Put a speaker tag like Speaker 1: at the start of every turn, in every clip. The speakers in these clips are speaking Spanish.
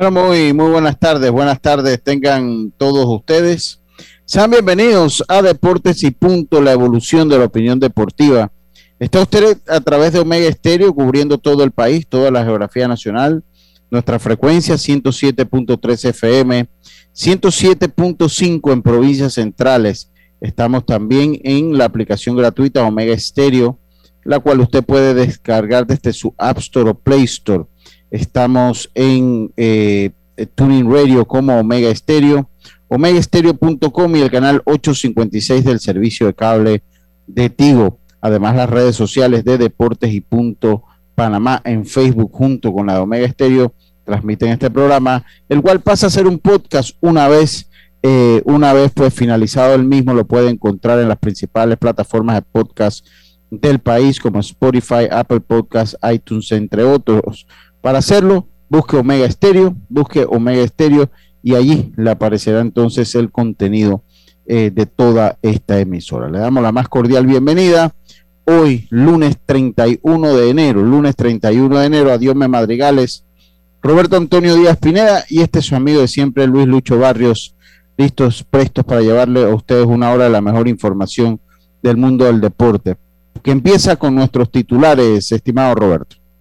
Speaker 1: Muy, muy buenas tardes, buenas tardes tengan todos ustedes. Sean bienvenidos a Deportes y Punto, la evolución de la opinión deportiva. Está usted a través de Omega Estéreo cubriendo todo el país, toda la geografía nacional. Nuestra frecuencia 107.3 FM, 107.5 en provincias centrales. Estamos también en la aplicación gratuita Omega Estéreo, la cual usted puede descargar desde su App Store o Play Store Estamos en eh, Tuning Radio como Omega Estéreo, omegaestereo.com y el canal 856 del servicio de cable de Tigo. Además, las redes sociales de Deportes y Punto Panamá en Facebook junto con la de Omega Estéreo transmiten este programa, el cual pasa a ser un podcast una vez, eh, una vez pues finalizado el mismo, lo puede encontrar en las principales plataformas de podcast del país como Spotify, Apple Podcasts, iTunes, entre otros. Para hacerlo, busque Omega Estéreo, busque Omega Estéreo y allí le aparecerá entonces el contenido eh, de toda esta emisora. Le damos la más cordial bienvenida. Hoy, lunes 31 de enero, lunes 31 de enero, adiós me madrigales. Roberto Antonio Díaz Pineda y este es su amigo de siempre, Luis Lucho Barrios, listos, prestos para llevarle a ustedes una hora de la mejor información del mundo del deporte, que empieza con nuestros titulares, estimado Roberto.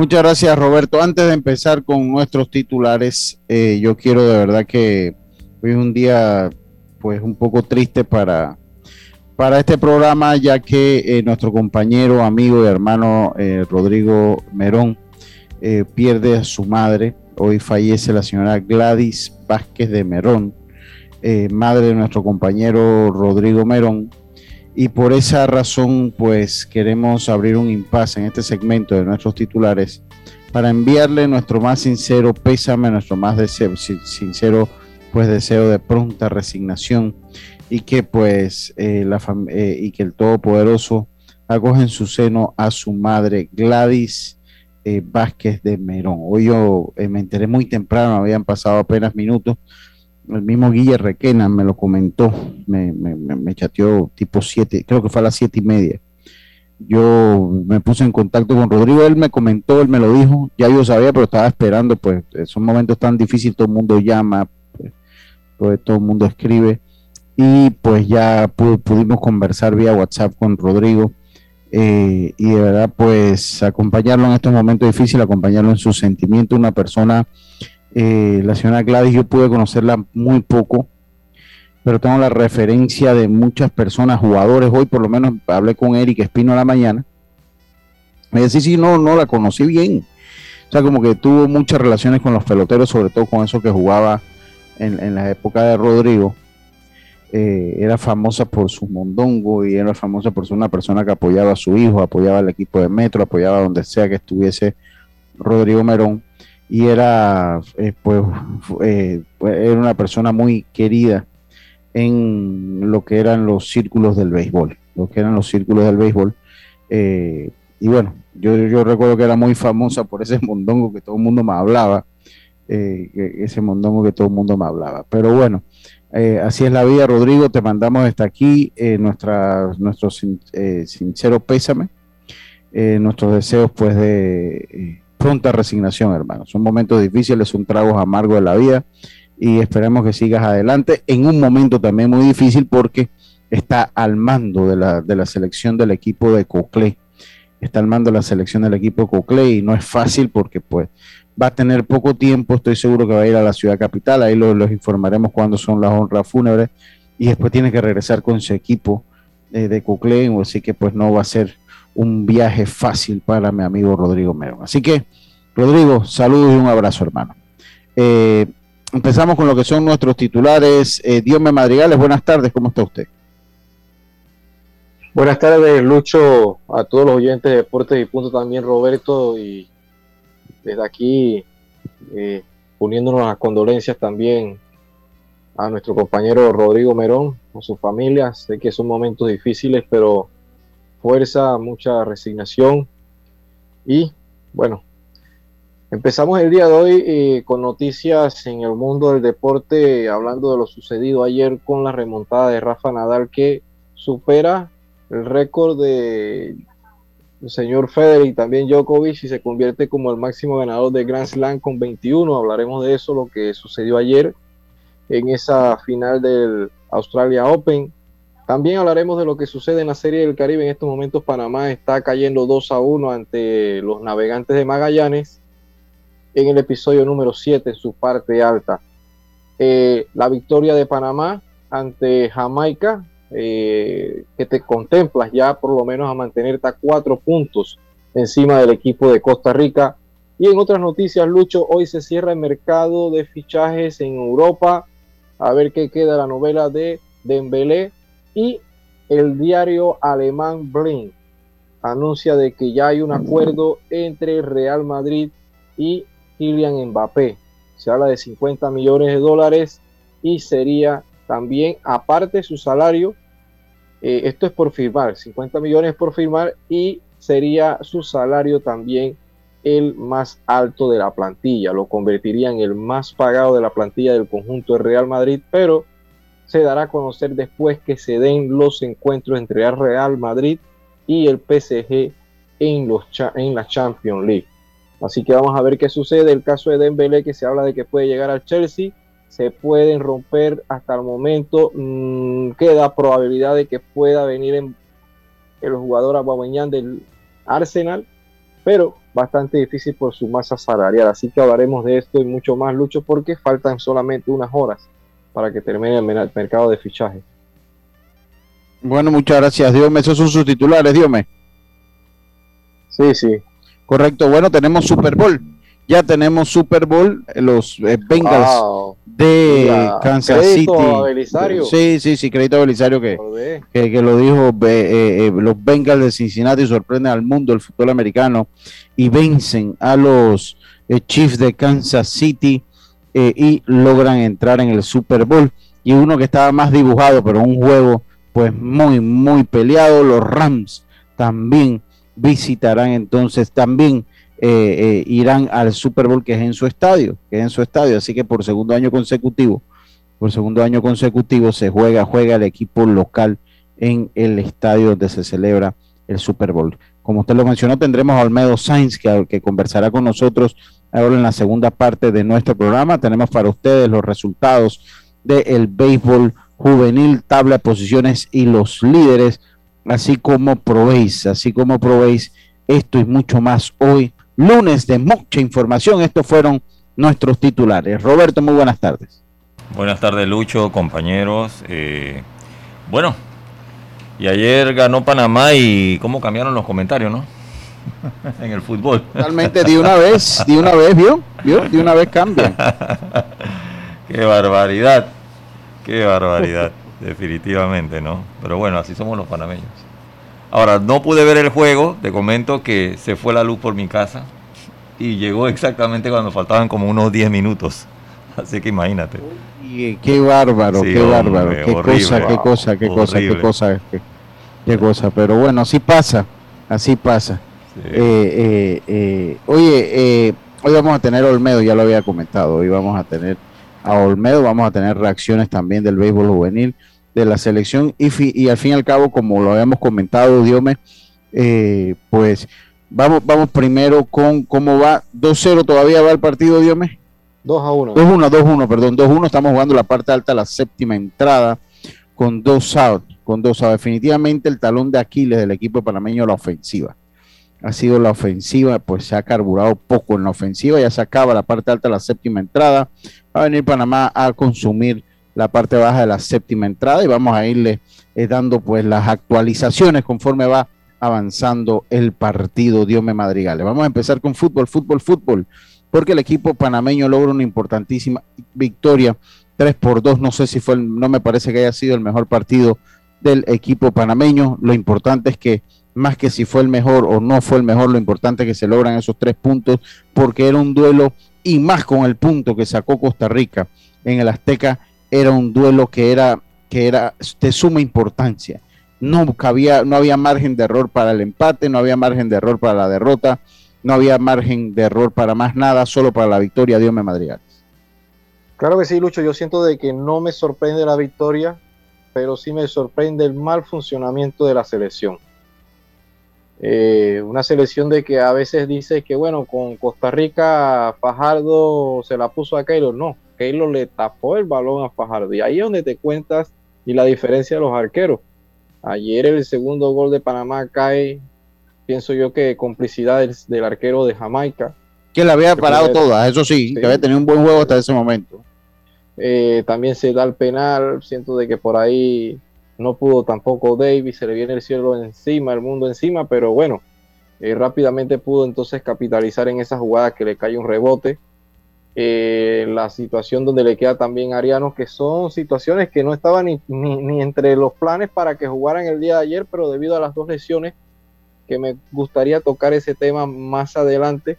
Speaker 1: Muchas gracias, Roberto. Antes de empezar con nuestros titulares, eh, yo quiero de verdad que hoy es un día, pues, un poco triste para, para este programa, ya que eh, nuestro compañero, amigo y hermano eh, Rodrigo Merón pierde a su madre. Hoy fallece la señora Gladys Vázquez de Merón, madre de nuestro compañero Rodrigo Merón y por esa razón pues queremos abrir un impasse en este segmento de nuestros titulares para enviarle nuestro más sincero pésame, nuestro más sincero pues deseo de pronta resignación y que pues eh, la eh, y que el Todopoderoso acoge en su seno a su madre Gladys eh, Vázquez de Merón. Hoy yo me enteré muy temprano, habían pasado apenas minutos, el mismo Guille Requena me lo comentó, me, me, chateó tipo 7, creo que fue a las siete y media. Yo me puse en contacto con Rodrigo, él me comentó, él me lo dijo, ya yo sabía, pero estaba esperando, pues son momentos tan difíciles, todo el mundo llama, pues, pues todo el mundo escribe, y pues ya pudimos conversar vía WhatsApp con Rodrigo, eh, y de verdad, pues acompañarlo en estos momentos difíciles, acompañarlo en sus sentimientos, una persona eh, la señora Gladys yo pude conocerla muy poco, pero tengo la referencia de muchas personas, jugadores. Hoy por lo menos hablé con Eric Espino a la mañana. Me decía, sí, no, no, la conocí bien. O sea, como que tuvo muchas relaciones con los peloteros, sobre todo con eso que jugaba en, la época de Rodrigo. Eh, era famosa por su mondongo y era famosa por ser una persona que apoyaba a su hijo, apoyaba al equipo de Metro, apoyaba donde sea que estuviese Rodrigo Merón y era, eh, pues, eh, era una persona muy querida en lo que eran los círculos del béisbol, lo que eran los círculos del béisbol. Eh, y bueno, yo, yo recuerdo que era muy famosa por ese mondongo que todo el mundo me hablaba, ese mondongo que todo el mundo me hablaba. Pero bueno, así es la vida, Rodrigo, te mandamos hasta aquí nuestra, nuestro sincero pésame, nuestros deseos pues de pronta resignación, hermano. Son momentos difíciles, son tragos amargos de la vida y esperemos que sigas adelante en un momento también muy difícil porque está al mando de la, de la selección del equipo de Coclé. Está al mando de la selección del equipo de Coclé y no es fácil porque pues va a tener poco tiempo, estoy seguro que va a ir a la ciudad capital, ahí los, informaremos cuándo son las honras fúnebres y después tiene que regresar con su equipo eh, de Coclé, así que pues no va a ser un viaje fácil para mi amigo Rodrigo Merón. Así que, Rodrigo, saludos y un abrazo, hermano. Eh, empezamos con lo que son nuestros titulares. Eh, Diome Madrigales, buenas tardes, ¿cómo está usted?
Speaker 2: Buenas tardes, Lucho, a todos los oyentes de Deportes y Punto también, Roberto, y desde aquí eh, uniéndonos las condolencias también a nuestro compañero Rodrigo Merón, a su familia. Sé que son momentos difíciles, pero fuerza, mucha resignación. Y bueno, empezamos el día de hoy eh, con noticias en el mundo del deporte, hablando de lo sucedido ayer con la remontada de Rafa Nadal que supera el récord de el señor Federer y también Djokovic y se convierte como el máximo ganador de Grand Slam con 21. Hablaremos de eso, lo que sucedió ayer en esa final del Australia Open. También hablaremos de lo que sucede en la Serie del Caribe. En estos momentos Panamá está cayendo 2 a 1 ante los navegantes de Magallanes en el episodio número 7 en su parte alta. Eh, la victoria de Panamá ante Jamaica eh, que te contemplas ya por lo menos a mantenerte a cuatro puntos encima del equipo de Costa Rica. Y en otras noticias, Lucho, hoy se cierra el mercado de fichajes en Europa. A ver qué queda la novela de Dembélé y el diario alemán Blink anuncia de que ya hay un acuerdo entre Real Madrid y Kylian Mbappé. Se habla de 50 millones de dólares y sería también, aparte su salario, eh, esto es por firmar, 50 millones por firmar y sería su salario también el más alto de la plantilla. Lo convertiría en el más pagado de la plantilla del conjunto de Real Madrid, pero se dará a conocer después que se den los encuentros entre el Real Madrid y el PSG en, los en la Champions League. Así que vamos a ver qué sucede. El caso de Dembélé que se habla de que puede llegar al Chelsea se pueden romper hasta el momento. Mm, queda probabilidad de que pueda venir en el jugador Aubameyang del Arsenal, pero bastante difícil por su masa salarial. Así que hablaremos de esto y mucho más, Lucho, porque faltan solamente unas horas para que termine el mercado de fichaje.
Speaker 1: Bueno, muchas gracias, Dios. Esos son sus titulares, Dios
Speaker 2: Sí, sí.
Speaker 1: Correcto. Bueno, tenemos Super Bowl ya tenemos Super Bowl, eh, los eh, Bengals de Kansas City. Sí, sí, sí, crédito a Belisario que, que, lo dijo, eh, los Bengals de Cincinnati sorprenden al mundo el fútbol americano y vencen a los Chiefs de Kansas City y logran entrar en el Super Bowl. Y uno que estaba más dibujado, pero un juego pues muy, muy peleado, los Rams también visitarán entonces también eh, eh, irán al Super Bowl que es en su estadio, que en su estadio. Así que por segundo año consecutivo, por segundo año consecutivo se juega, juega el equipo local en el estadio donde se celebra el Super Bowl. Como usted lo mencionó, tendremos a Olmedo Sainz que, que conversará con nosotros ahora en la segunda parte de nuestro programa. Tenemos para ustedes los resultados del béisbol juvenil, tabla de posiciones y los líderes, así como probéis, así como probéis esto y mucho más hoy lunes de mucha información. Estos fueron nuestros titulares. Roberto, muy buenas tardes.
Speaker 3: Buenas tardes, Lucho, compañeros. Eh, bueno, y ayer ganó Panamá y cómo cambiaron los comentarios, ¿no? en el fútbol.
Speaker 1: Totalmente, de una vez, de una vez, ¿vio? ¿Vio? De una vez cambian.
Speaker 3: qué barbaridad, qué barbaridad, definitivamente, ¿no? Pero bueno, así somos los panameños. Ahora, no pude ver el juego, te comento que se fue la luz por mi casa y llegó exactamente cuando faltaban como unos 10 minutos. Así que imagínate.
Speaker 1: qué bárbaro, qué bárbaro, qué cosa, qué cosa, qué cosa, qué cosa, qué, cosa. Pero bueno, así pasa, así pasa. Eh, eh, eh, oye, hoy vamos a tener Olmedo, ya lo había comentado, hoy vamos a tener a Olmedo, vamos a tener reacciones también del béisbol juvenil de la selección y, y al fin y al cabo, como lo habíamos comentado, Diome, eh, pues vamos, vamos primero con cómo va. 2-0 todavía va el partido, Diome.
Speaker 2: 2 a 1.
Speaker 1: 2-1, 2-1, perdón, 2-1. Estamos jugando la parte alta, la séptima entrada, con dos outs, Condosa. Definitivamente el talón de Aquiles del equipo panameño la ofensiva. Ha sido la ofensiva, pues se ha carburado poco en la ofensiva, ya se acaba la parte alta de la séptima entrada. Va a venir Panamá a consumir la parte baja de la séptima entrada y vamos a irle eh, dando pues las actualizaciones conforme va avanzando el partido Diome Madrigales. Vamos a empezar con fútbol, fútbol, fútbol, porque el equipo panameño logra una importantísima victoria 3 por 2. No sé si fue, no me parece que haya sido el mejor partido del equipo panameño. Lo importante es que más que si fue el mejor o no fue el mejor, lo importante es que se logran esos tres puntos porque era un duelo y más con el punto que sacó Costa Rica en el Azteca, era un duelo que era, que era de suma importancia no cabía, no había margen de error para el empate, no había margen de error para la derrota, no había margen de error para más nada, solo para la victoria Dios me Madrigales.
Speaker 2: Claro que sí, Lucho, yo siento de que no me sorprende la victoria, pero sí me sorprende el mal funcionamiento de la selección. Eh, una selección de que a veces dice que, bueno, con Costa Rica Fajardo se la puso a Keylor. No, Keylor le tapó el balón a Fajardo. Y ahí es donde te cuentas y la diferencia de los arqueros. Ayer el segundo gol de Panamá cae, pienso yo que complicidad del, arquero de Jamaica.
Speaker 1: Que la había parado toda, eso sí, que había tenido un buen juego hasta ese momento.
Speaker 2: Eh, también se da el penal, siento de que por ahí no pudo tampoco Davis, se le viene el cielo encima, el mundo encima, pero bueno, eh, rápidamente pudo entonces capitalizar en esa jugada que le cae un rebote. Eh, la situación donde le queda también a Ariano, que son situaciones que no estaban ni, entre los planes para que jugaran el día de ayer, pero debido a las dos lesiones, que me gustaría tocar ese tema más adelante,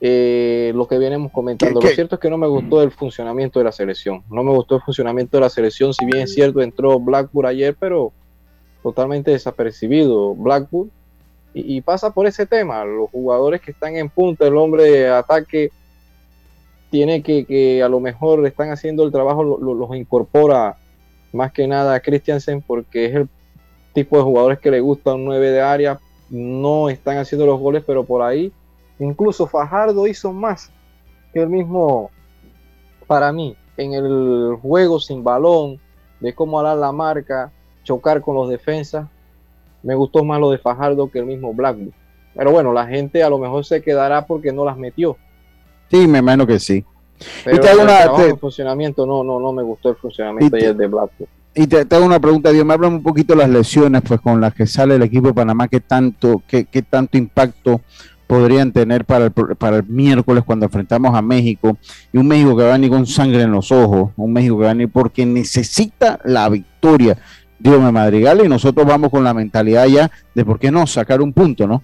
Speaker 2: eh, lo que venimos comentando. Lo cierto es que no me gustó el funcionamiento de la selección, no me gustó el funcionamiento de la selección, si bien es cierto, entró Blackburn ayer, pero totalmente desapercibido Blackburn. Y, y pasa por ese tema, los jugadores que están en punta, el hombre de ataque, tiene que, que a lo mejor están haciendo el trabajo, los incorpora más que nada a Christiansen porque es el tipo de jugadores que le gusta un 9 de área, no están haciendo los goles, pero por ahí incluso Fajardo hizo más que el mismo para mí en el juego sin balón, de cómo alar la marca, chocar con los defensas, me gustó más lo de Fajardo que el mismo Blackwood. Pero bueno, la gente a lo mejor se quedará porque no las metió
Speaker 1: Sí, me imagino que sí.
Speaker 2: y te hago una, el funcionamiento, no, no, no me gustó el funcionamiento y, de Blackpool.
Speaker 1: Y te, hago una pregunta, Dios, me hablan un poquito de las lesiones pues con las que sale el equipo de Panamá, qué tanto, qué, qué tanto impacto podrían tener para el, para el miércoles cuando enfrentamos a México y un México que va a venir con sangre en los ojos, un México que va a venir porque necesita la victoria. Dios me madrigal y nosotros vamos con la mentalidad ya de por qué no sacar un punto, ¿no?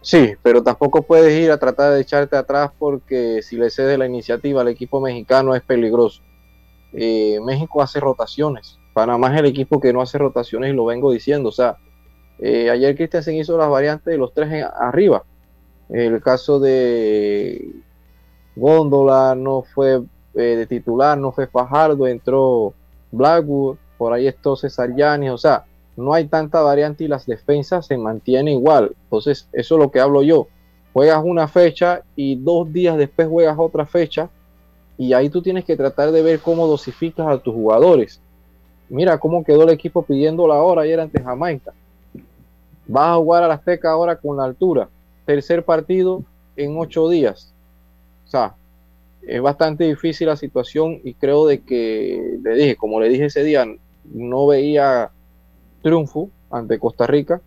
Speaker 2: Sí, pero tampoco puedes ir a tratar de echarte atrás porque si le cedes la iniciativa al equipo mexicano es peligroso. Eh, México hace rotaciones. Panamá es el equipo que no hace rotaciones y lo vengo diciendo. O sea, eh, ayer Christensen hizo las variantes de los tres arriba. El caso de Góndola no fue eh, de titular, no fue Fajardo, entró Blackwood, por ahí está César Yanis. O sea, no hay tanta variante y las defensas se mantienen igual. Entonces, eso es lo que hablo yo. Juegas una fecha y dos días después juegas otra fecha y ahí tú tienes que tratar de ver cómo dosificas a tus jugadores. Mira cómo quedó el equipo pidiendo la hora ayer ante Jamaica. Vas a jugar a la Azteca ahora con la altura. Tercer partido en ocho días. O sea, es bastante difícil la situación y creo de que, le dije, como le dije ese día, no veía triunfo ante Costa Rica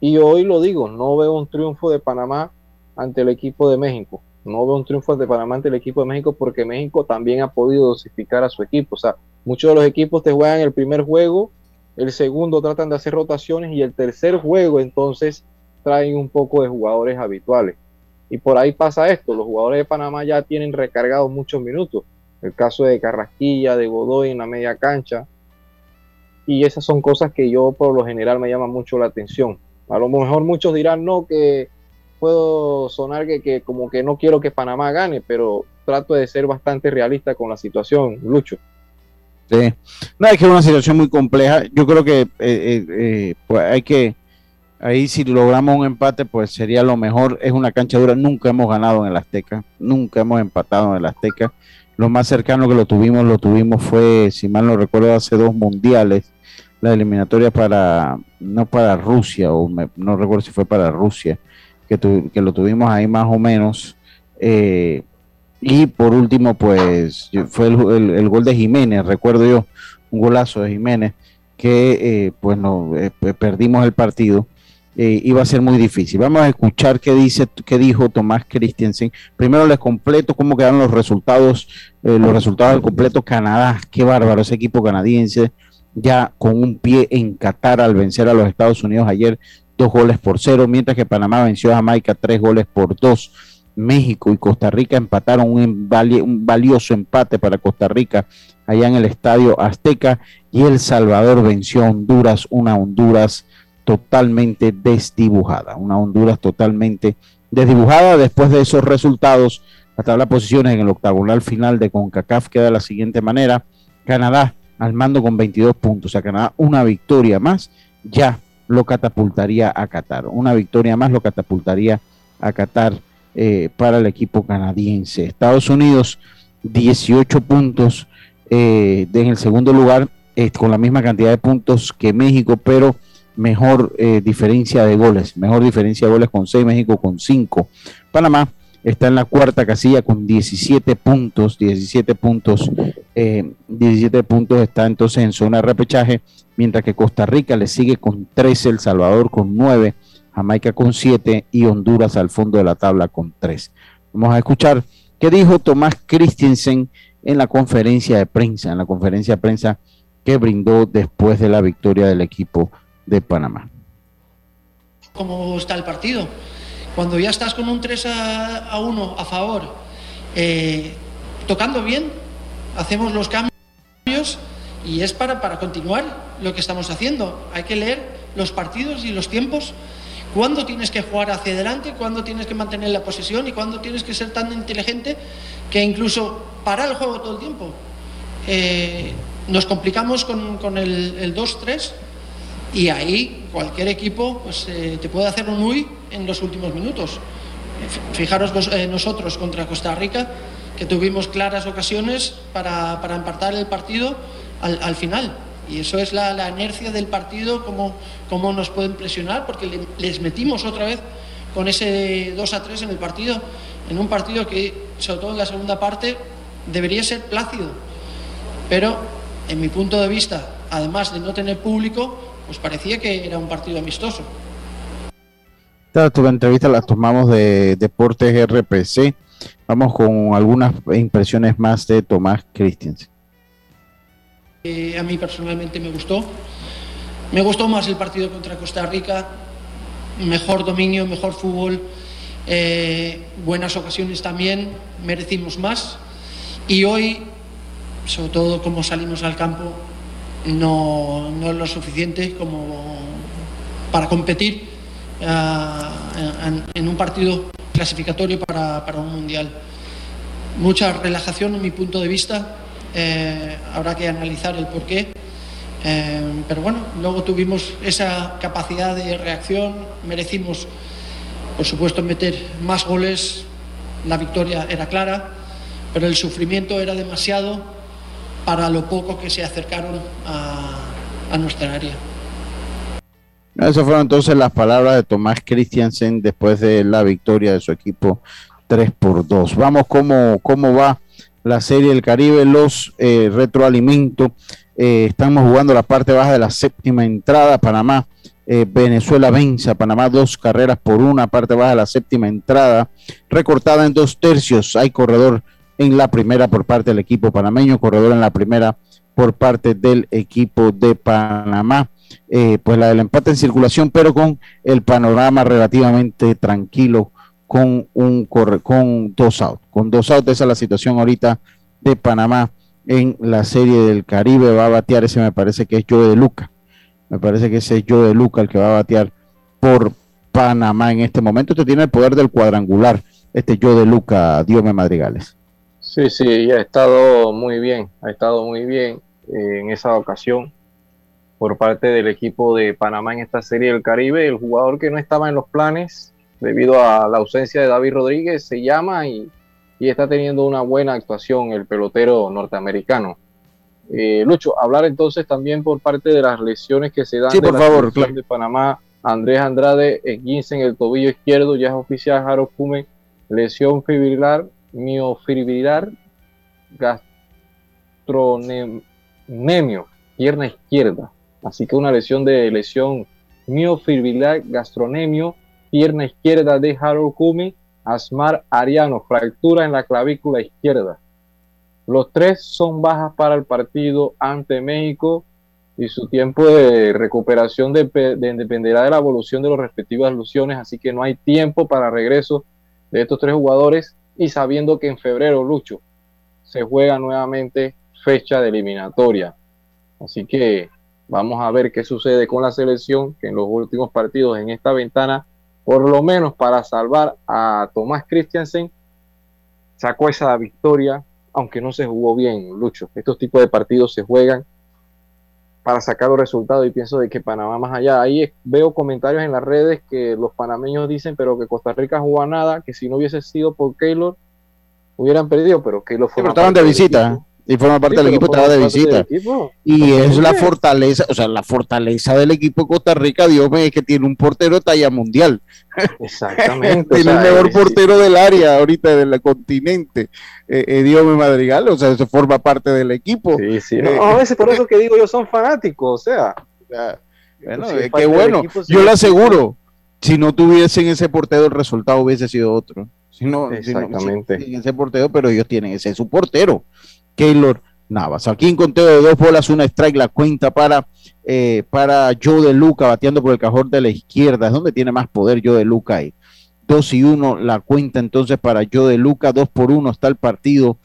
Speaker 2: y hoy lo digo, no veo un triunfo de Panamá ante el equipo de México. No veo un triunfo de Panamá ante el equipo de México porque México también ha podido dosificar a su equipo. O sea, muchos de los equipos te juegan el primer juego, el segundo tratan de hacer rotaciones y el tercer juego entonces traen un poco de jugadores habituales. Y por ahí pasa esto, los jugadores de Panamá ya tienen recargados muchos minutos. El caso de Carrasquilla, de Godoy en la media cancha, y esas son cosas que yo por lo general me llaman mucho la atención. A lo mejor muchos dirán, no, que puedo sonar que, como que no quiero que Panamá gane, pero trato de ser bastante realista con la situación, Lucho.
Speaker 1: Sí, no, es que es una situación muy compleja. Yo creo que eh, eh, eh, pues hay que, ahí si logramos un empate, pues sería lo mejor. Es una cancha dura, nunca hemos ganado en el Azteca, nunca hemos empatado en el Azteca. Lo más cercano que lo tuvimos, lo tuvimos fue, si mal no recuerdo, hace dos mundiales la eliminatoria para, no para Rusia, o no recuerdo si fue para Rusia, que, que lo tuvimos ahí más o menos. Eh, y por último, pues fue el, gol de Jiménez, recuerdo yo, un golazo de Jiménez, que eh, pues no, eh, perdimos el partido. iba a ser muy difícil. Vamos a escuchar qué dice, qué dijo Tomás Christensen. Primero les completo cómo quedaron los resultados, los resultados del completo Canadá. Qué bárbaro ese equipo canadiense ya con un pie en Qatar al vencer a los Estados Unidos ayer dos goles por cero, mientras que Panamá venció a Jamaica tres goles por dos. México y Costa Rica empataron un, valioso empate para Costa Rica allá en el Estadio Azteca y El Salvador venció a Honduras, una Honduras totalmente desdibujada, una Honduras totalmente desdibujada. Después de esos resultados, la tabla de posiciones en el octagonal final de CONCACAF queda de la siguiente manera. Canadá al mando con 22 puntos. O sea, Canadá una victoria más ya lo catapultaría a Qatar. Una victoria más lo catapultaría a Qatar eh, para el equipo canadiense. Estados Unidos 18 puntos eh, en el segundo lugar eh, con la misma cantidad de puntos que México, pero mejor diferencia de goles, mejor diferencia de goles con 6, México con 5. Panamá está en la cuarta casilla con 17 puntos, 17 puntos, 17 eh, puntos está entonces en zona de repechaje, mientras que Costa Rica le sigue con 13, El Salvador con 9, Jamaica con 7 y Honduras al fondo de la tabla con 3. Vamos a escuchar qué dijo Tomás Christensen en la conferencia de prensa, en la conferencia de prensa que brindó después de la victoria del equipo de Panamá.
Speaker 4: ¿Cómo está el partido? Cuando ya estás con un 3 a, 1 a favor, eh, tocando bien, hacemos los cambios y es para, para continuar lo que estamos haciendo. Hay que leer los partidos y los tiempos, cuándo tienes que jugar hacia adelante, cuándo tienes que mantener la posesión y cuándo tienes que ser tan inteligente que incluso parar el juego todo el tiempo. Eh, nos complicamos con, con el, el 2-3 y ahí cualquier equipo pues, eh, te puede hacer un muy en los últimos minutos. Fijaros eh, nosotros contra Costa Rica, que tuvimos claras ocasiones para, para empatar el partido al, final. Y eso es la, inercia del partido, cómo, cómo, nos pueden presionar, porque les metimos otra vez con ese 2 a 3 en el partido, en un partido que, sobre todo en la segunda parte, debería ser plácido. Pero, en mi punto de vista, además de no tener público, pues parecía que era un partido amistoso.
Speaker 1: Esta tu entrevista la tomamos de Deportes RPC. Vamos con algunas impresiones más de Tomás Christians.
Speaker 4: A mí personalmente me gustó. Me gustó más el partido contra Costa Rica. Mejor dominio, mejor fútbol, eh, buenas ocasiones también. Merecimos más. Y hoy, sobre todo como salimos al campo, no, no es lo suficiente como para competir eh, en, un partido clasificatorio para, para, un mundial. Mucha relajación en mi punto de vista, eh, habrá que analizar el porqué, eh, pero bueno, luego tuvimos esa capacidad de reacción, merecimos, por supuesto, meter más goles, la victoria era clara, pero el sufrimiento era demasiado para lo poco que se acercaron a, nuestra área.
Speaker 1: Esas fueron entonces las palabras de Tomás Christiansen después de la victoria de su equipo 3 por 2. Vamos cómo, cómo va la Serie del Caribe, los eh, retroalimentos. Eh, estamos jugando la parte baja de la séptima entrada. Panamá, eh, Venezuela vence a Panamá dos carreras por una, parte baja de la séptima entrada, recortada en dos tercios. Hay corredor en la primera por parte del equipo panameño, corredor en la primera por parte del equipo de Panamá. Pues la del empate en circulación, pero con el panorama relativamente tranquilo con un con dos outs. Con dos outs, esa es la situación ahorita de Panamá en la serie del Caribe. Va a batear ese, me parece que es Joe de Luca. Me parece que ese es Joe de Luca el que va a batear por Panamá en este momento. Usted tiene el poder del cuadrangular, este Joe de Luca, Diome Madrigales.
Speaker 2: Sí, sí, ha estado muy bien, ha estado muy bien eh, en esa ocasión por parte del equipo de Panamá en esta serie del Caribe. El jugador que no estaba en los planes debido a la ausencia de David Rodríguez se llama y, está teniendo una buena actuación el pelotero norteamericano. Eh, Lucho, hablar entonces también por parte de las lesiones que se dan
Speaker 1: Sí,
Speaker 2: de
Speaker 1: por
Speaker 2: la
Speaker 1: favor, claro.
Speaker 2: de Panamá. Andrés Andrade, esguince en el tobillo izquierdo, ya es oficial Harold Kume, lesión fibrilar, miofibrilar, gastronemio, pierna izquierda. Así que una lesión de lesión miofibrilar, gastronemio, pierna izquierda de Harold Kume, Asmar Ariano, fractura en la clavícula izquierda. Los tres son bajas para el partido ante México y su tiempo de recuperación de- dependerá de la evolución de las respectivas lesiones, así que no hay tiempo para regreso de estos tres jugadores y sabiendo que en febrero, Lucho, se juega nuevamente fecha de eliminatoria. Así que vamos a ver qué sucede con la selección, que en los últimos partidos en esta ventana, por lo menos para salvar a Tomás Christiansen, sacó esa victoria, aunque no se jugó bien, Lucho. Estos tipos de partidos se juegan para sacar los resultados y pienso de que Panamá más allá. Ahí veo comentarios en las redes que los panameños dicen, pero que Costa Rica jugó nada, que si no hubiese sido por Keylor, hubieran perdido, pero Keylor
Speaker 1: Sí,
Speaker 2: fue
Speaker 1: pero estaban de visita y forma parte del equipo, estaba de visita. Y es la fortaleza, o sea, la fortaleza del equipo de Costa Rica, Dios mío, es que tiene un portero talla mundial.
Speaker 2: Exactamente. o
Speaker 1: tiene el mejor
Speaker 2: es-
Speaker 1: portero del área ahorita del continente, eh, eh, Diome Madrigal, o sea, eso forma parte del equipo.
Speaker 2: Sí, sí.
Speaker 1: Eh,
Speaker 2: No, a veces por eso que digo yo son fanáticos, o sea.
Speaker 1: Bueno, eh, qué
Speaker 2: del
Speaker 1: bueno.
Speaker 2: equipo, sí.
Speaker 1: Yo le aseguro, si no tuviesen ese portero, el resultado hubiese sido otro. Si no, si no-
Speaker 2: Exactamente.
Speaker 1: sin ese portero, pero ellos tienen ese es su portero, Keylor Navas. Aquí en conteo de dos bolas, una strike, la cuenta para, eh, para Joe de Luca, bateando por el cajón de la izquierda. Es donde tiene más poder Joe de Luca ahí. Dos y uno, la cuenta entonces para Joe de Luca, dos por uno está el partido.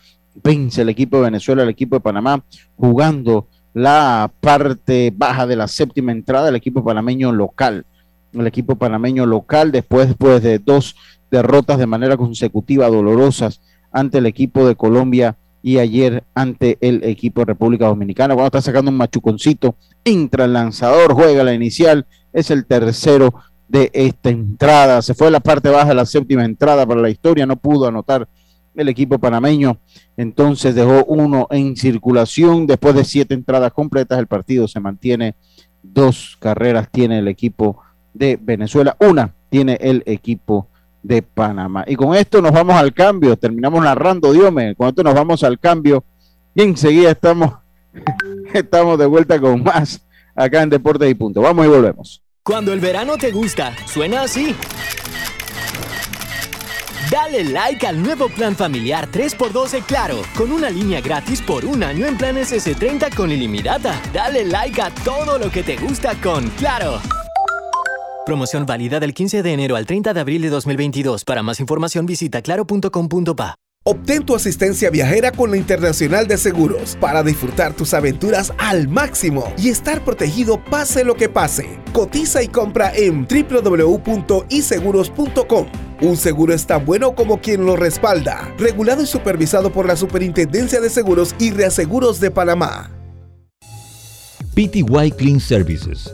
Speaker 1: Vence el equipo de Venezuela, el equipo de Panamá, jugando la parte baja de la séptima entrada, el equipo panameño local. El equipo panameño local, después, después de dos derrotas de manera consecutiva dolorosas ante el equipo de Colombia y ayer ante el equipo de República Dominicana. Bueno, está sacando un machuconcito, entra el lanzador, juega la inicial, es el tercero de esta entrada. Se fue a la parte baja de la séptima entrada para la historia, no pudo anotar el equipo panameño, entonces dejó uno en circulación. Después de siete entradas completas, el partido se mantiene. Dos carreras tiene el equipo de Venezuela, una tiene el equipo de Panamá. Y con esto nos vamos al cambio, terminamos narrando, Diome, con esto nos vamos al cambio y enseguida estamos, estamos de vuelta con más acá en Deportes y Punto. Vamos y volvemos.
Speaker 5: Cuando el verano te gusta, suena así. Dale like al nuevo plan familiar 3x12 Claro, con una línea gratis por un año en planes S30 con ilimitada. Dale like a todo lo que te gusta con Claro. Promoción válida del 15 de enero al 30 de abril de 2022. Para más información visita claro.com.pa.
Speaker 6: Obtén tu asistencia viajera con la Internacional de Seguros para disfrutar tus aventuras al máximo y estar protegido pase lo que pase. Cotiza y compra en www.iseguros.com. Un seguro es tan bueno como quien lo respalda. Regulado y supervisado por la Superintendencia de Seguros y Reaseguros de Panamá.
Speaker 7: PTY Clean Services,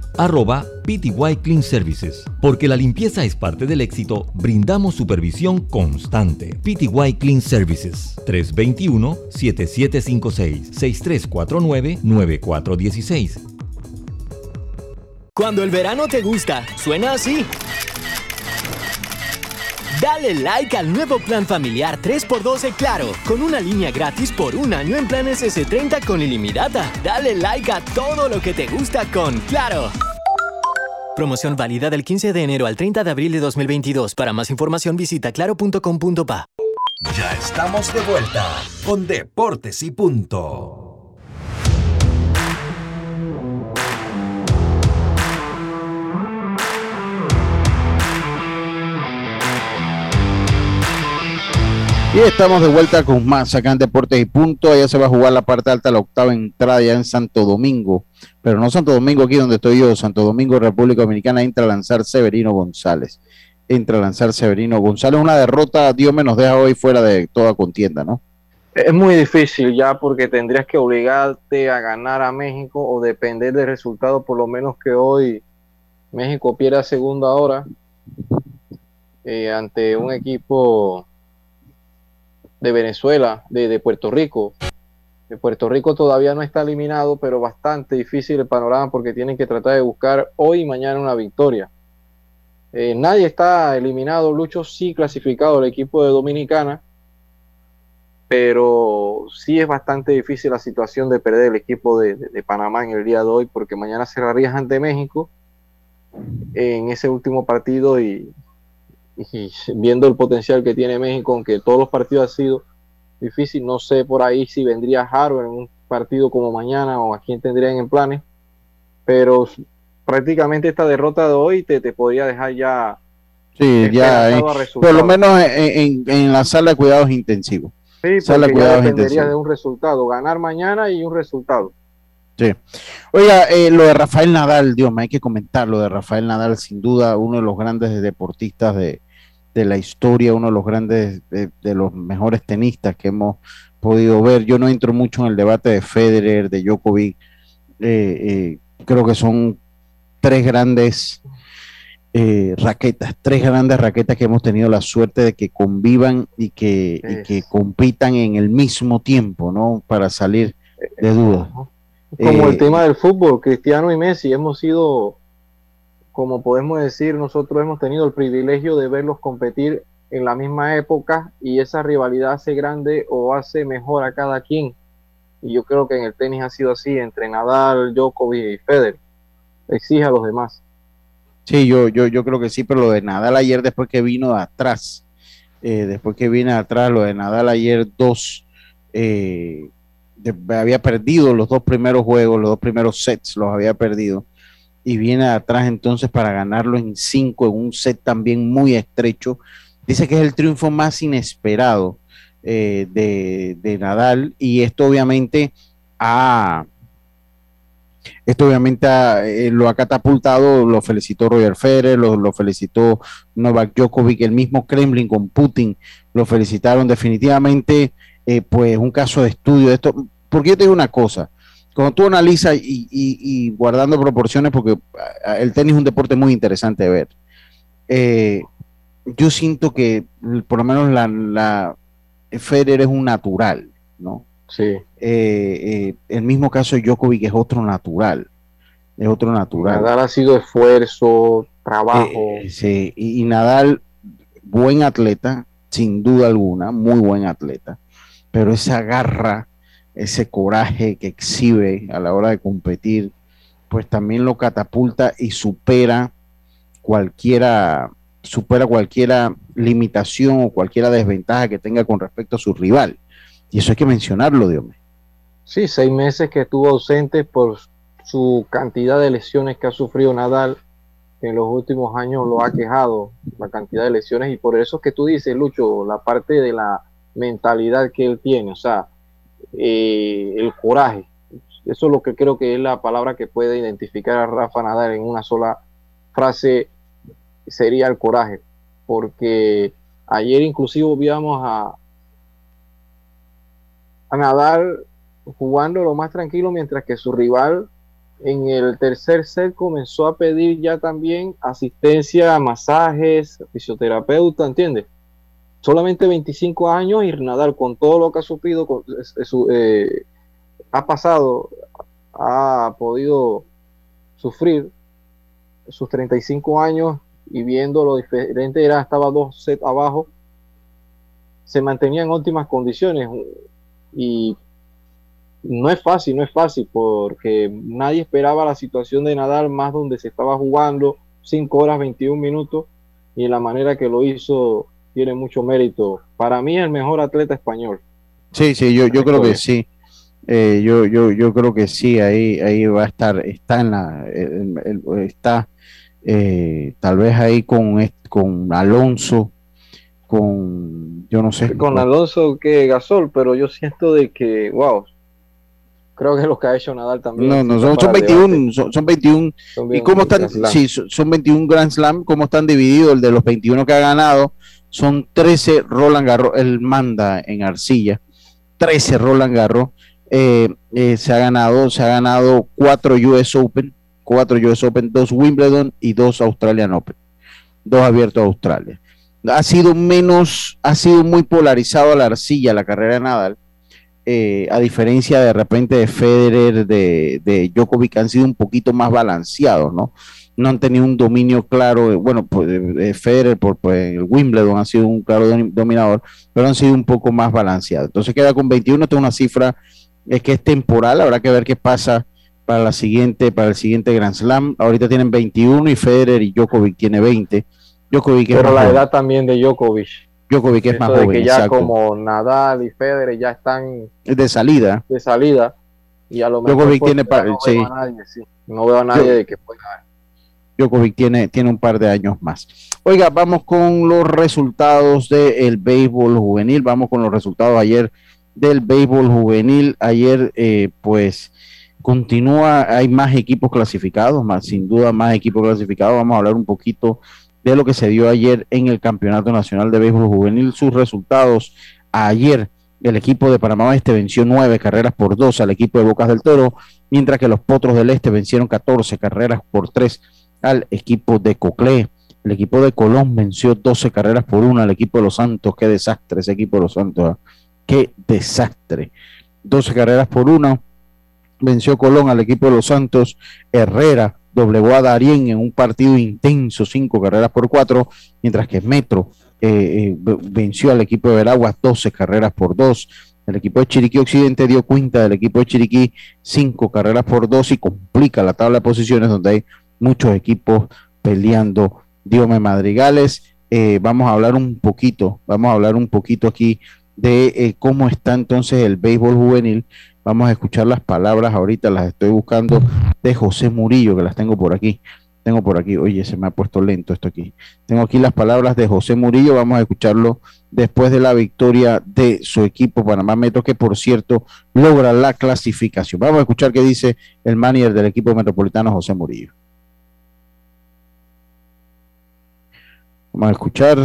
Speaker 7: arroba PTY Clean Services. Porque la limpieza es parte del éxito, brindamos supervisión constante. PTY Clean Services 321-7756-6349-9416.
Speaker 5: Cuando el verano te gusta, suena así. Dale like al nuevo plan familiar 3x12 Claro, con una línea gratis por un año en planes S30 con ilimitada. Dale like a todo lo que te gusta con Claro. Promoción válida del 15 de enero al 30 de abril de 2022. Para más información visita claro.com.pa.
Speaker 8: Ya estamos de vuelta con Deportes y Punto.
Speaker 1: Y estamos de vuelta con más acá en Deportes y Punto. Allá se va a jugar la parte alta, la octava entrada ya en Santo Domingo. Pero no Santo Domingo aquí donde estoy yo, Santo Domingo, República Dominicana, entra a lanzar Severino González. entra a lanzar Severino González. Una derrota, Dios me nos deja hoy fuera de toda contienda, ¿no?
Speaker 2: Es muy difícil ya porque tendrías que obligarte a ganar a México o depender del resultado, por lo menos que hoy México pierda segunda hora eh, ante un equipo de Venezuela, de, Puerto Rico. De Puerto Rico todavía no está eliminado, pero bastante difícil el panorama porque tienen que tratar de buscar hoy y mañana una victoria. Eh, nadie está eliminado, Lucho sí clasificado el equipo de Dominicana pero sí es bastante difícil la situación de perder el equipo de, Panamá en el día de hoy, porque mañana cerrarías ante México en ese último partido y, viendo el potencial que tiene México, aunque todos los partidos han sido difíciles, no sé por ahí si vendría Harvard en un partido como mañana o a quién tendrían en planes, pero prácticamente esta derrota de hoy te, te podría dejar ya...
Speaker 1: Sí, ya, por lo menos en, en la sala de cuidados intensivos.
Speaker 2: Sí, porque ya dependería de un resultado, ganar mañana y un resultado.
Speaker 1: Sí. Oiga, eh, lo de Rafael Nadal, Dios, me hay que comentar lo de Rafael Nadal, sin duda uno de los grandes deportistas de, la historia, uno de los grandes, de, los mejores tenistas que hemos podido ver. Yo no entro mucho en el debate de Federer, de Djokovic, eh, eh, creo que son tres grandes eh, raquetas, tres grandes raquetas que hemos tenido la suerte de que convivan y que, que compitan en el mismo tiempo, ¿no? Para salir de dudas.
Speaker 2: Como el tema del fútbol, Cristiano y Messi, hemos sido, como podemos decir, nosotros hemos tenido el privilegio de verlos competir en la misma época y esa rivalidad hace grande o hace mejor a cada quien. Y yo creo que en el tenis ha sido así, entre Nadal, Djokovic y Federer. Exige a los demás.
Speaker 1: Sí, yo, yo, yo creo que sí, pero lo de Nadal ayer después que vino de atrás, eh, después que vino de atrás, lo de Nadal ayer dos, eh, había perdido los dos primeros juegos, los dos primeros sets los había perdido, y viene atrás entonces para ganarlo en cinco, en un set también muy estrecho. Dice que es el triunfo más inesperado eh, de, de Nadal, y esto obviamente ha esto obviamente eh, lo ha catapultado, lo felicitó Roger Federer, lo, felicitó Novak Djokovic, el mismo Kremlin con Putin, lo felicitaron definitivamente, eh, pues un caso de estudio de esto. Porque yo te digo una cosa, cuando tú analizas y, guardando proporciones, porque el tenis es un deporte muy interesante de ver, eh, yo siento que por lo menos la, la Federer es un natural, ¿no?
Speaker 2: Sí. Eh,
Speaker 1: eh, el mismo caso de Djokovic es otro natural. Es otro natural.
Speaker 2: Nadal ha sido esfuerzo, trabajo.
Speaker 1: Sí, y, Nadal, buen atleta, sin duda alguna, muy buen atleta. Pero esa garra, ese coraje que exhibe a la hora de competir, pues también lo catapulta y supera cualquiera supera cualquiera limitación o cualquiera desventaja que tenga con respecto a su rival. Y eso hay que mencionarlo, Dios mío.
Speaker 2: Sí, seis meses que estuvo ausente por su cantidad de lesiones que ha sufrido Nadal en los últimos años lo ha quejado, la cantidad de lesiones, y por eso es que tú dices, Lucho, la parte de la mentalidad que él tiene, o sea, eh, el coraje. Eso es lo que creo que es la palabra que puede identificar a Rafa Nadal en una sola frase, sería el coraje, porque ayer inclusive víamos a, a Nadal jugando lo más tranquilo mientras que su rival en el tercer set comenzó a pedir ya también asistencia, masajes, fisioterapeuta, ¿entiendes? Solamente 25 años y Nadal con todo lo que ha sufrido, eh, ha pasado, ha podido sufrir sus 35 años y viendo lo diferente era, estaba dos sets abajo, se mantenía en óptimas condiciones. Y no es fácil, no es fácil, porque nadie esperaba la situación de Nadal más donde se estaba jugando 5 horas 21 minutos y la manera que lo hizo tiene mucho mérito. Para mí el mejor atleta español.
Speaker 1: Sí, sí, yo, yo creo que sí. Eh, yo, yo, yo creo que sí, ahí, ahí va a estar, está en la, está eh, tal vez ahí con, con Alonso, con, yo no sé.
Speaker 2: Con Alonso que Gasol, pero yo siento de que, wow, creo que lo que ha hecho Nadal también.
Speaker 1: No, no, son, son 21, son, son, 21. ¿Y cómo están? Sí, son 21 Grand Slam, ¿cómo están divididos? El de los 21 que ha ganado, son 13 Roland Garros, él manda en arcilla, 13 Roland Garros, eh, eh, se ha ganado, se ha ganado 4 US Open, 4 US Open, 2 Wimbledon y 2 Australian Open, 2 abiertos a Australia. Ha sido menos, ha sido muy polarizado a la arcilla la carrera de Nadal, eh, a diferencia de repente de Federer, de, de Djokovic, han sido un poquito más balanceados, ¿no? No han tenido un dominio claro, bueno, pues Federer por pues, el Wimbledon ha sido un claro dominador, pero han sido un poco más balanceados. Entonces queda con 21, tengo una cifra es que es temporal, habrá que ver qué pasa para la siguiente, para el siguiente Grand Slam. Ahorita tienen 21 y Federer y Djokovic tiene 20. Djokovic
Speaker 2: Pero la edad también de Djokovic.
Speaker 1: Djokovic es más joven.
Speaker 2: Que ya como Nadal y Federer ya están
Speaker 1: de salida.
Speaker 2: De salida. Y a lo mejor
Speaker 1: Djokovic tiene
Speaker 2: no,
Speaker 1: sí.
Speaker 2: veo a nadie, sí. no veo a nadie de que pueda.
Speaker 1: Djokovic tiene, tiene un par de años más. Oiga, vamos con los resultados del béisbol juvenil. Vamos con los resultados ayer del béisbol juvenil. Ayer, eh, pues, continúa, hay más equipos clasificados, más sin duda más equipos clasificados. Vamos a hablar un poquito de lo que se dio ayer en el Campeonato Nacional de Béisbol Juvenil, sus resultados. Ayer el equipo de Panamá Oeste venció nueve carreras por dos al equipo de Bocas del Toro, mientras que los Potros del Este vencieron 14 carreras por tres al equipo de Coclé. El equipo de Colón venció 12 carreras por una al equipo de Los Santos. Qué desastre ese equipo de Los Santos. ¿eh? Qué desastre. 12 carreras por una. Venció Colón al equipo de Los Santos. Herrera doblegó a Darien en un partido intenso, cinco carreras por cuatro, mientras que Metro eh, eh, venció al equipo de Veraguas 12 carreras por dos. El equipo de Chiriquí Occidente dio cuenta del equipo de Chiriquí cinco carreras por dos y complica la tabla de posiciones donde hay muchos equipos peleando. Diome Madrigales, eh, vamos a hablar un poquito, vamos a hablar un poquito aquí de eh, cómo está entonces el béisbol juvenil. Vamos a escuchar las palabras ahorita, las estoy buscando de José Murillo, que las tengo por aquí. Tengo por aquí, oye, se me ha puesto lento esto aquí. Tengo aquí las palabras de José Murillo, vamos a escucharlo después de la victoria de su equipo Panamá Metro, que por cierto logra la clasificación. Vamos a escuchar qué dice el manager del equipo metropolitano, José Murillo. Vamos a escuchar.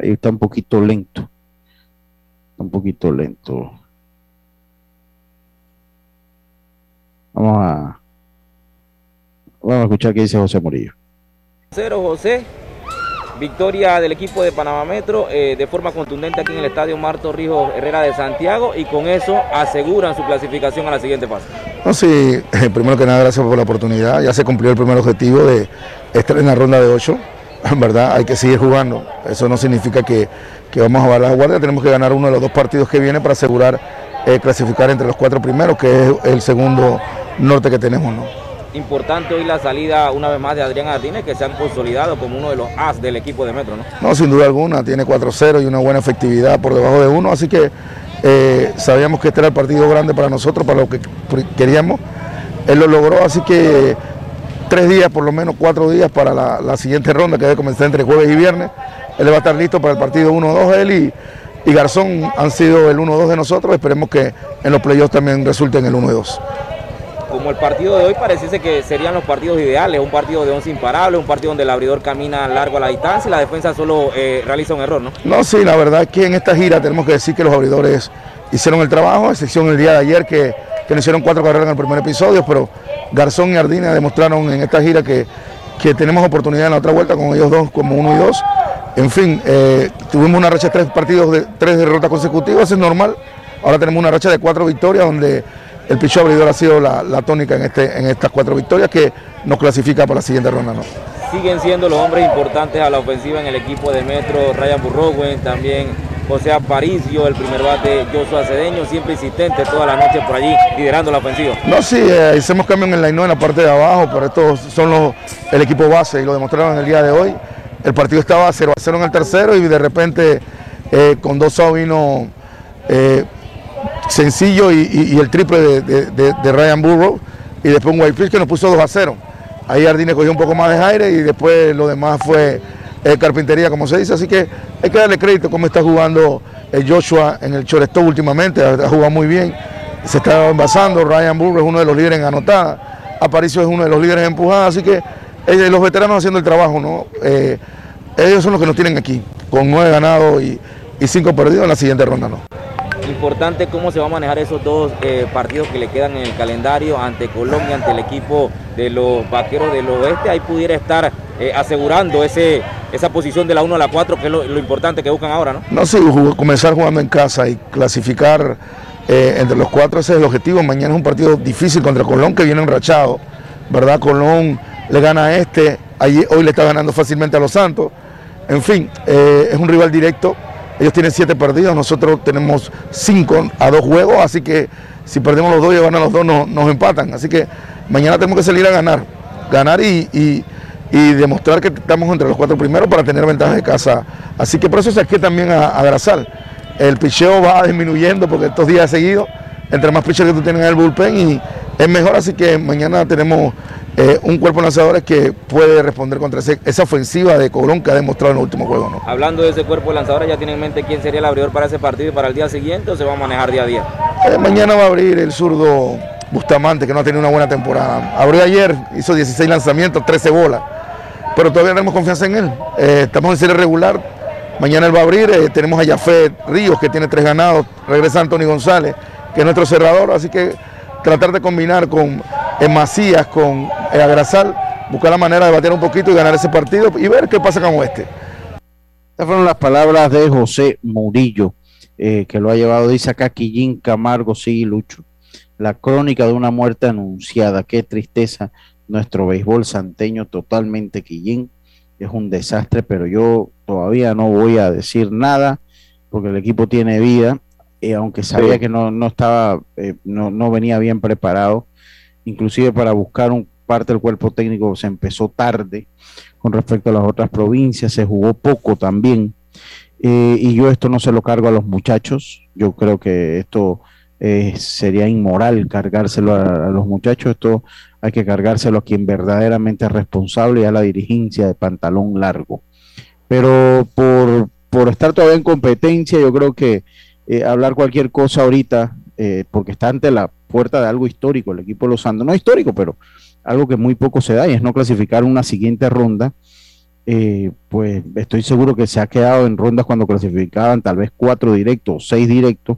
Speaker 1: Ahí está un poquito lento. Un poquito lento. Vamos a, vamos a escuchar qué dice José Murillo.
Speaker 9: Cero José, victoria del equipo de Panamá Metro eh, de forma contundente aquí en el estadio Marto Rijo Herrera de Santiago y con eso aseguran su clasificación a la siguiente fase.
Speaker 10: No, sí, eh, primero que nada, gracias por la oportunidad. Ya se cumplió el primer objetivo de estar en la ronda de 8. En verdad, hay que seguir jugando. Eso no significa que, que vamos a bajar la guardia. Tenemos que ganar uno de los dos partidos que viene para asegurar eh, clasificar entre los cuatro primeros, que es el segundo norte que tenemos. ¿no?
Speaker 9: Importante hoy la salida una vez más de Adrián Martínez, que se han consolidado como uno de los as del equipo de Metro. No,
Speaker 10: no sin duda alguna, tiene 4-0 y una buena efectividad por debajo de uno, así que eh, sabíamos que este era el partido grande para nosotros, para lo que queríamos. Él lo logró, así que tres días, por lo menos cuatro días para la, la siguiente ronda que debe comenzar entre jueves y viernes. Él va a estar listo para el partido 1-2, él y, y, Garzón han sido el 1-2 de nosotros. Esperemos que en los playoffs también resulten el 1-2.
Speaker 9: Como el partido de hoy pareciese que serían los partidos ideales, un partido de 11 imparables, un partido donde el abridor camina largo a la distancia y la defensa solo eh, realiza un error, ¿no?
Speaker 10: No, sí, la verdad es que en esta gira tenemos que decir que los abridores hicieron el trabajo, excepción el día de ayer que, que nos hicieron cuatro carreras en el primer episodio, pero Garzón y Ardina demostraron en esta gira que, que, tenemos oportunidad en la otra vuelta con ellos dos como uno y dos. En fin, eh, tuvimos una racha de tres partidos de tres derrotas consecutivas, es normal. Ahora tenemos una racha de cuatro victorias donde el picho abridor ha sido la, la tónica en, este, en estas cuatro victorias que nos clasifica para la siguiente ronda.
Speaker 9: Siguen siendo los hombres importantes a la ofensiva en el equipo de Metro, Ryan Burrowen, también José Aparicio, el primer bate Joshua Cedeño, siempre insistente toda la noche por allí, liderando la ofensiva.
Speaker 10: No, sí, eh, hicimos cambio en el line en la parte de abajo, pero estos son los, el equipo base y lo demostraron el día de hoy. El partido estaba 0 a 0 en el tercero y de repente eh, con dos outs vino eh, sencillo y, el triple de, de, Ryan Burrow y después un Whitefield que nos puso 2 a 0. Ahí Jardines cogió un poco más de aire y después lo demás fue eh, carpintería, como se dice. Así que hay que darle crédito cómo está jugando eh, Joshua en el shortstop últimamente, ha jugado muy bien, se está envasando. Ryan Burr es uno de los líderes en anotada, Aparicio es uno de los líderes en empujada, así que eh, los veteranos haciendo el trabajo, ¿no? ellos son los que nos tienen aquí, con nueve ganados y, cinco perdidos en la siguiente ronda, ¿no?
Speaker 9: Importante cómo se va a manejar esos dos eh, partidos que le quedan en el calendario ante Colombia, ante el equipo de los Vaqueros del Oeste. Ahí pudiera estar eh, asegurando ese, esa posición de la 1 a la 4, que es lo, importante que buscan ahora, ¿no?
Speaker 10: No, sí, comenzar jugando en casa y clasificar eh, entre los cuatro, ese es el objetivo. Mañana es un partido difícil contra Colón, que viene enrachado, ¿verdad? Colón le gana a este, hoy le está ganando fácilmente a los Santos. En fin, es un rival directo ellos tienen siete partidos, nosotros tenemos cinco a dos juegos, así que si perdemos los dos y ganan los dos nos, empatan. Así que mañana tenemos que salir a ganar, ganar y, demostrar que estamos entre los cuatro primeros para tener ventaja de casa. Así que por eso saqué también a, a Grazal. El picheo va disminuyendo porque estos días seguidos, entre más picheos que tú tienes en el bullpen y es mejor, así que mañana tenemos eh, un cuerpo de lanzadores que puede responder contra esa ofensiva de Colón que ha demostrado en el último juego. ¿no?
Speaker 9: Hablando de ese cuerpo de lanzadores, ¿ya tienen en mente quién sería el abridor para ese partido y para el día siguiente o se va a manejar día a día?
Speaker 10: Eh, mañana va a abrir el zurdo Bustamante, que no ha tenido una buena temporada. Abrió ayer, hizo 16 lanzamientos, 13 bolas, pero todavía tenemos confianza en él. Eh, estamos en serie regular, mañana él va a abrir, tenemos a Jafet Ríos, que tiene tres ganados, regresa Anthony González, que es nuestro cerrador, así que tratar de combinar con en Macías, con eh, Agrasal, buscar la manera de bater un poquito y ganar ese partido y ver qué pasa con este.
Speaker 1: Estas fueron las palabras de José Murillo, eh, que lo ha llevado, dice acá Quillín Camargo, sí, Lucho. La crónica de una muerte anunciada, qué tristeza. Nuestro béisbol santeño totalmente Quillín. Es un desastre, pero yo todavía no voy a decir nada porque el equipo tiene vida, eh, aunque sabía que no, no estaba, no, no venía bien preparado inclusive para buscar un parte del cuerpo técnico se empezó tarde con respecto a las otras provincias, se jugó poco también. Eh, y yo esto no se lo cargo a los muchachos, yo creo que esto eh, sería inmoral cargárselo a, los muchachos, esto hay que cargárselo a quien verdaderamente es responsable y a la dirigencia de pantalón largo. Pero por, por estar todavía en competencia, yo creo que eh, hablar cualquier cosa ahorita, porque está ante la puerta de algo histórico, el equipo de los Santos, no histórico, pero algo que muy poco se da y es no clasificar una siguiente ronda. Eh, pues estoy seguro que se ha quedado en rondas cuando clasificaban tal vez cuatro directos o seis directos,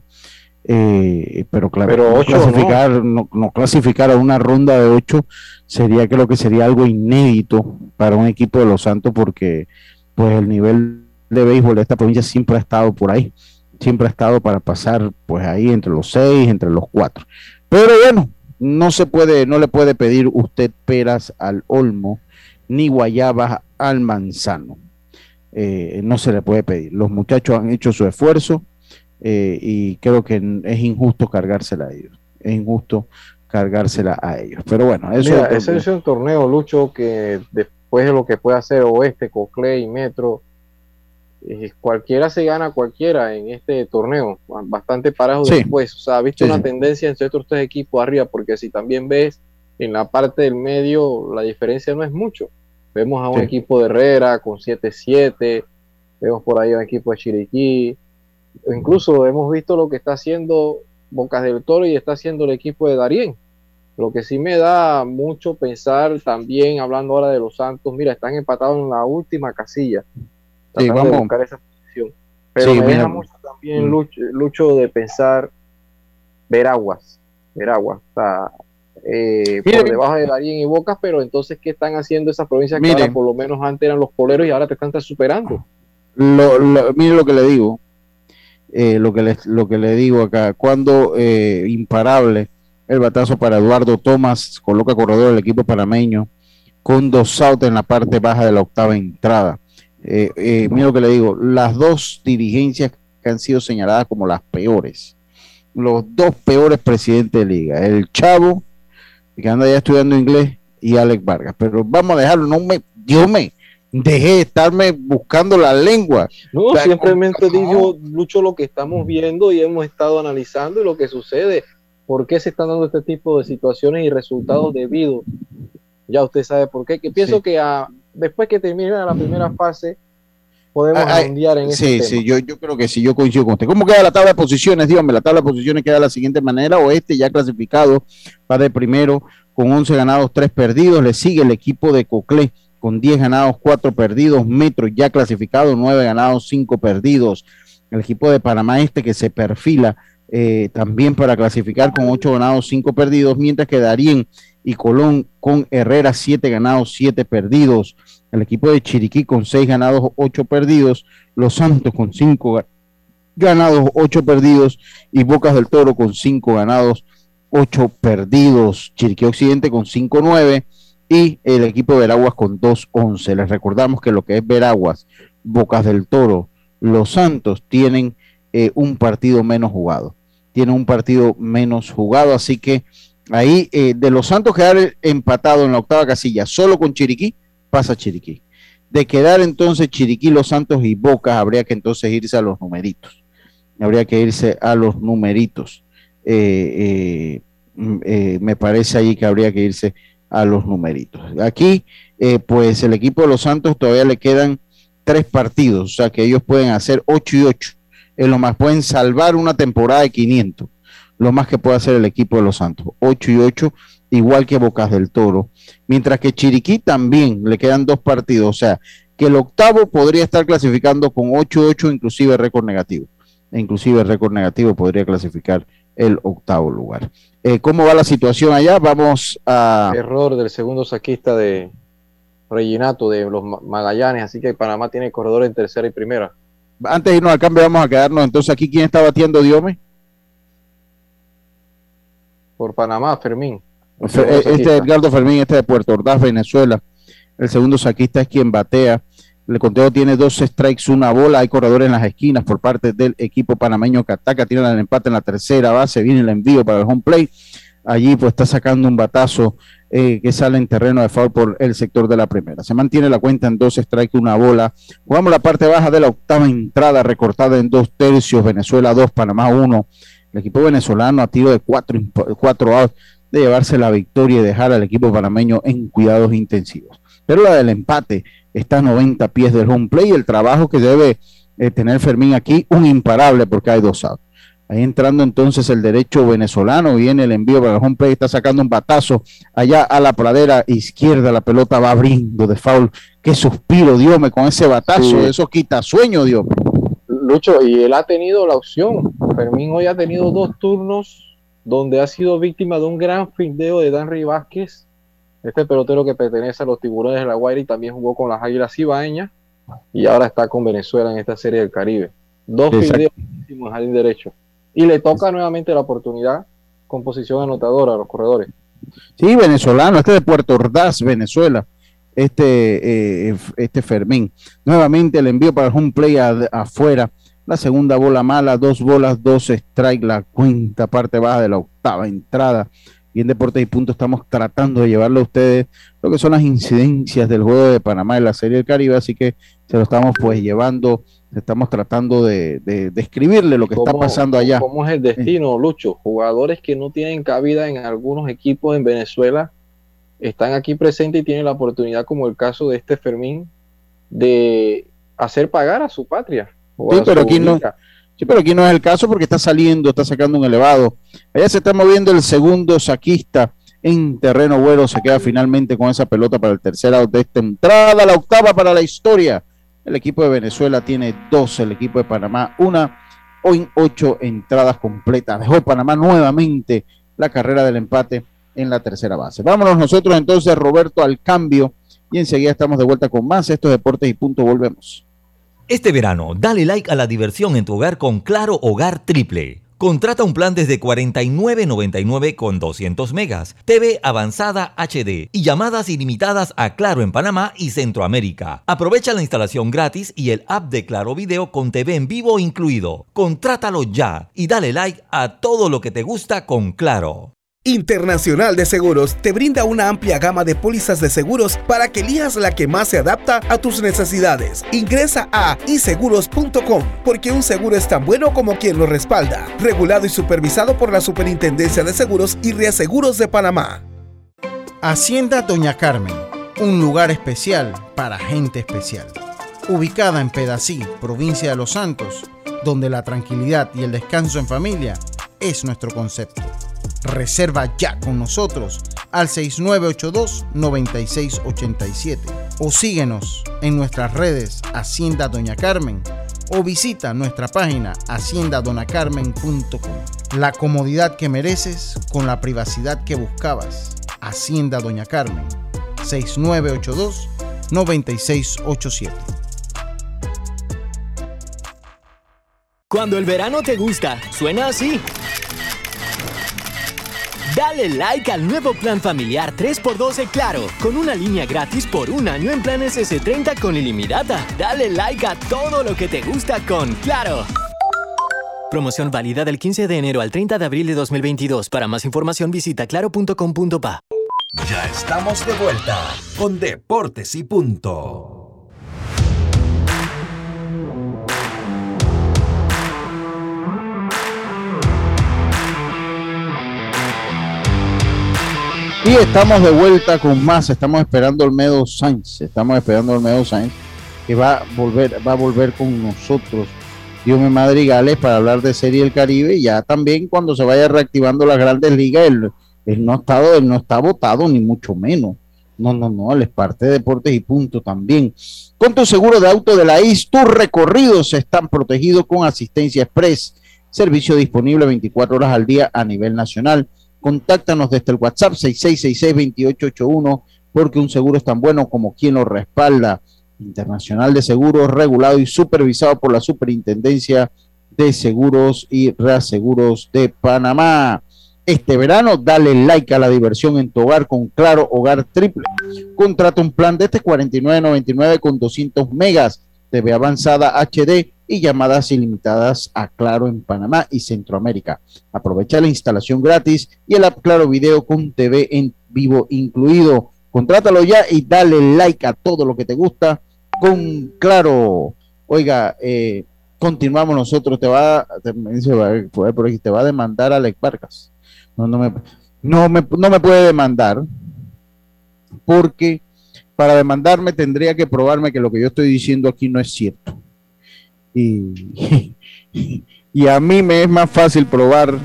Speaker 1: eh, pero claro, no, clasificar, ¿no? clasificar a una ronda de ocho sería creo que sería algo inédito para un equipo de los Santos porque pues el nivel de béisbol de esta provincia siempre ha estado por ahí, siempre ha estado para pasar pues ahí entre los seis, entre los cuatro. Pero bueno, no se puede, no le puede pedir usted peras al olmo ni guayabas al manzano. Eh, no se le puede pedir. Los muchachos han hecho su esfuerzo eh, y creo que es injusto cargársela a ellos. Es injusto cargársela a ellos. Pero bueno, eso
Speaker 2: ese es un torneo, Lucho, que después de lo que puede hacer Oeste, Cocle y Metro, eh, cualquiera se gana cualquiera en este torneo, bastante parajo después. O sea, ha visto una tendencia entre estos tres equipos arriba, porque si también ves en la parte del medio, la diferencia no es mucho. Vemos a un equipo de Herrera con 7-7, vemos por ahí a un equipo de Chiriquí, incluso hemos visto lo que está haciendo Bocas del Toro y está haciendo el equipo de Darien. Lo que sí me da mucho pensar también, hablando ahora de los Santos, mira, están empatados en la última casilla sí, vamos. a buscar esa posición. Pero me deja mucho también, mm. Lucho, de pensar Veraguas, Veraguas, está eh, por debajo de Darien y Bocas, pero entonces, ¿qué están haciendo esas provincias que ahora por lo menos antes eran los poleros y ahora te están superando?
Speaker 1: Lo, mire lo que le digo, eh, lo, que le, lo que le digo acá, cuando eh, imparable el batazo para Eduardo Tomás, coloca corredor del equipo panameño, con dos outs en la parte baja de la octava entrada. Eh, eh, mira lo que le digo, las dos dirigencias que han sido señaladas como las peores, los dos peores presidentes de liga, el Chavo, que anda ya estudiando inglés, y Alex Vargas. Pero vamos a dejarlo, no me, Dios me, dejé de estarme buscando la lengua.
Speaker 2: No, simplemente digo mucho lo que estamos viendo y hemos estado analizando y lo que sucede. ¿Por qué se están dando este tipo de situaciones y resultados debido? Ya usted sabe por qué. Que pienso que a, después que termine la primera fase, podemos
Speaker 1: Ah,
Speaker 2: mundiar en ese
Speaker 1: Sí, sí, yo, yo creo que sí, yo coincido con usted. ¿Cómo queda la tabla de posiciones? Dígame, la tabla de posiciones queda de la siguiente manera. Oeste ya clasificado, va de primero con 11 ganados, 3 perdidos. Le sigue el equipo de Coclé con 10 ganados, 4 perdidos. Metro ya clasificado, 9 ganados, 5 perdidos. El equipo de Panamá Este que se perfila eh, también para clasificar con 8 ganados, 5 perdidos. Mientras que Darien y Colón con Herrera, 7 ganados, 7 perdidos. El equipo de Chiriquí con 6 ganados, 8 perdidos. Los Santos con 5 ganados, 8 perdidos. Y Bocas del Toro con 5 ganados, 8 perdidos. Chiriquí Occidente con 5-9. Y el equipo Veraguas con 2-11. Les recordamos que lo que es Veraguas, Bocas del Toro, Los Santos tienen eh, un partido menos jugado. Tienen un partido menos jugado. Así que ahí eh, de Los Santos quedar empatado en la octava casilla solo con Chiriquí pasa Chiriquí. De quedar entonces Chiriquí, Los Santos y Bocas, habría que entonces irse a los numeritos. Habría que irse a los numeritos. Eh, mm, me parece ahí que habría que irse a los numeritos. Aquí, eh, pues el equipo de Los Santos todavía le quedan tres partidos, o sea que ellos pueden hacer 8 y 8. Es lo más, pueden salvar una temporada de 500. Lo más que puede hacer el equipo de Los Santos. 8 y 8, igual que Bocas del Toro mientras que Chiriquí también le quedan dos partidos, o sea, que el octavo podría estar clasificando con 8-8, inclusive récord negativo, e inclusive récord negativo podría clasificar el octavo lugar. Eh, ¿Cómo va la situación allá? Vamos a...
Speaker 2: Error del segundo saquista de Reginato de los Ma- Magallanes, así que Panamá tiene corredor en tercera y primera.
Speaker 1: Antes de irnos al cambio, vamos a quedarnos entonces aquí. ¿Quién está batiendo Diome?
Speaker 2: Por Panamá, Fermín.
Speaker 1: eh, Este
Speaker 2: saquista.
Speaker 1: Edgardo Fermín, este de Puerto Ordaz, Venezuela. El segundo saquista es quien batea. El conteo tiene dos strikes, una bola. Hay corredores en las esquinas por parte del equipo panameño que ataca. Tiene el empate en la tercera base. Viene el envío para el home plate. Allí pues está sacando un batazo eh, que sale en terreno de foul por el sector de la primera. Se mantiene la cuenta en dos strikes, una bola. Jugamos la parte baja de la octava entrada recortada en dos tercios. Venezuela 2, Panamá 1. El equipo venezolano a tiro de cuatro, cuatro outs de llevarse la victoria y dejar al equipo panameño en cuidados intensivos. Pero la del empate está a 90 pies del home play. El trabajo que debe eh, tener Fermín aquí, un imparable porque hay dos outs. Ahí entrando entonces el derecho venezolano, viene el envío para el home play, está sacando un batazo allá a la pradera izquierda, la pelota va abriendo de foul. Qué suspiro, Dios con ese batazo,
Speaker 2: Sí.
Speaker 1: eso quita sueño, Dios.
Speaker 2: Lucho, y él ha tenido la opción. Fermín hoy ha tenido dos turnos donde ha sido víctima de un gran fildeo de Danry Vázquez, este pelotero que pertenece a los tiburones de la Guaira y también jugó con las Águilas Ibaeñas y ahora está con Venezuela en esta serie del Caribe. Dos fildeos en jardín derecho. Y le toca nuevamente la oportunidad con posición anotadora a los corredores.
Speaker 1: Sí, venezolano, este de Puerto Ordaz, Venezuela, este, eh, este Fermín. Nuevamente el envío para el home play a- afuera. La segunda bola mala, dos bolas, dos strike, la cuenta parte baja de la octava entrada. Y en Deportes y Puntos estamos tratando de llevarle a ustedes lo que son las incidencias del juego de Panamá en la Serie del Caribe, así que se lo estamos pues llevando, estamos tratando de, de, de escribirle lo que está
Speaker 2: ¿Cómo-
Speaker 1: pasando allá.
Speaker 2: ¿Cómo es el destino, Lucho? Jugadores que no tienen cabida en algunos equipos en Venezuela están aquí presentes y tienen la oportunidad, como el caso de este Fermín, de hacer pagar a su patria. o
Speaker 1: Sí, pero aquí no. Sí, pero aquí no es el caso porque está saliendo, está sacando un elevado. Allá se está moviendo el segundo saquista en terreno bueno. Se queda finalmente con esa pelota para el tercer out de esta entrada, la octava para la historia. El equipo de Venezuela tiene dos, el equipo de Panamá una. Hoy ocho entradas completas. Dejó Panamá nuevamente la carrera del empate en la tercera base. Vámonos nosotros entonces, Roberto, al cambio. Y enseguida estamos de vuelta con más estos deportes y punto. Volvemos.
Speaker 7: Este verano, dale like a la diversión en tu hogar con Claro Hogar Triple. Contrata un plan desde 49.99 con 200 megas, TV avanzada HD y llamadas ilimitadas a Claro en Panamá y Centroamérica. Aprovecha la instalación gratis y el app de Claro Video con TV en vivo incluido. Contrátalo ya y dale like a todo lo que te gusta con Claro.
Speaker 6: Internacional de Seguros te brinda una amplia gama de pólizas de seguros para que elijas la que más se adapta a tus necesidades. Ingresa a iseguros.com porque un seguro es tan bueno como quien lo respalda. Regulado y supervisado por la Superintendencia de Seguros y Reaseguros de Panamá.
Speaker 1: Hacienda Doña Carmen, un lugar especial para gente especial. ubicada en Pedací, provincia de Los Santos, donde la tranquilidad y el descanso en familia es nuestro concepto. Reserva ya con nosotros al 6982-9687 o síguenos en nuestras redes Hacienda Doña Carmen o visita nuestra página haciendadonacarmen.com. La comodidad que mereces con la privacidad que buscabas. Hacienda Doña Carmen 6982-9687.
Speaker 5: Cuando el verano te gusta, suena así. Dale like al nuevo plan familiar 3x12 Claro, con una línea gratis por un año en planes S30 con ilimitada. Dale like a todo lo que te gusta con Claro. Promoción válida del 15 de enero al 30 de abril de 2022. Para más información visita claro.com.pa.
Speaker 8: Ya estamos de vuelta con Deportes y Punto.
Speaker 1: Y estamos de vuelta con más. Estamos esperando Olmedo Sánchez. Estamos esperando Olmedo Sánchez que va a volver, va a volver con nosotros. Dios me Madrigales para hablar de Serie del Caribe. Ya también cuando se vaya reactivando las grandes ligas, él, no ha estado, él no está votado, ni mucho menos. No, no, no, él es parte de deportes y punto también. Con tu seguro de auto de la IS, tus recorridos están protegidos con asistencia express. Servicio disponible 24 horas al día a nivel nacional Contáctanos desde el WhatsApp 6666-2881 porque un seguro es tan bueno como quien lo respalda. Internacional de Seguros, regulado y supervisado por la Superintendencia de Seguros y Reaseguros de Panamá. Este verano, dale like a la diversión en tu hogar con Claro Hogar Triple. Contrata un plan de este 49.99 con 200 megas, TV avanzada HD y llamadas ilimitadas a Claro en Panamá y Centroamérica. Aprovecha la instalación gratis y el app Claro Video con TV en vivo incluido. Contrátalo ya y dale like a todo lo que te gusta con Claro. Oiga, eh, continuamos nosotros. Te va, te, te va a demandar Alex Vargas. No, no me, no me, no me puede demandar porque para demandarme tendría que probarme que lo que yo estoy diciendo aquí no es cierto. Y, y a mí me es más fácil probar eh,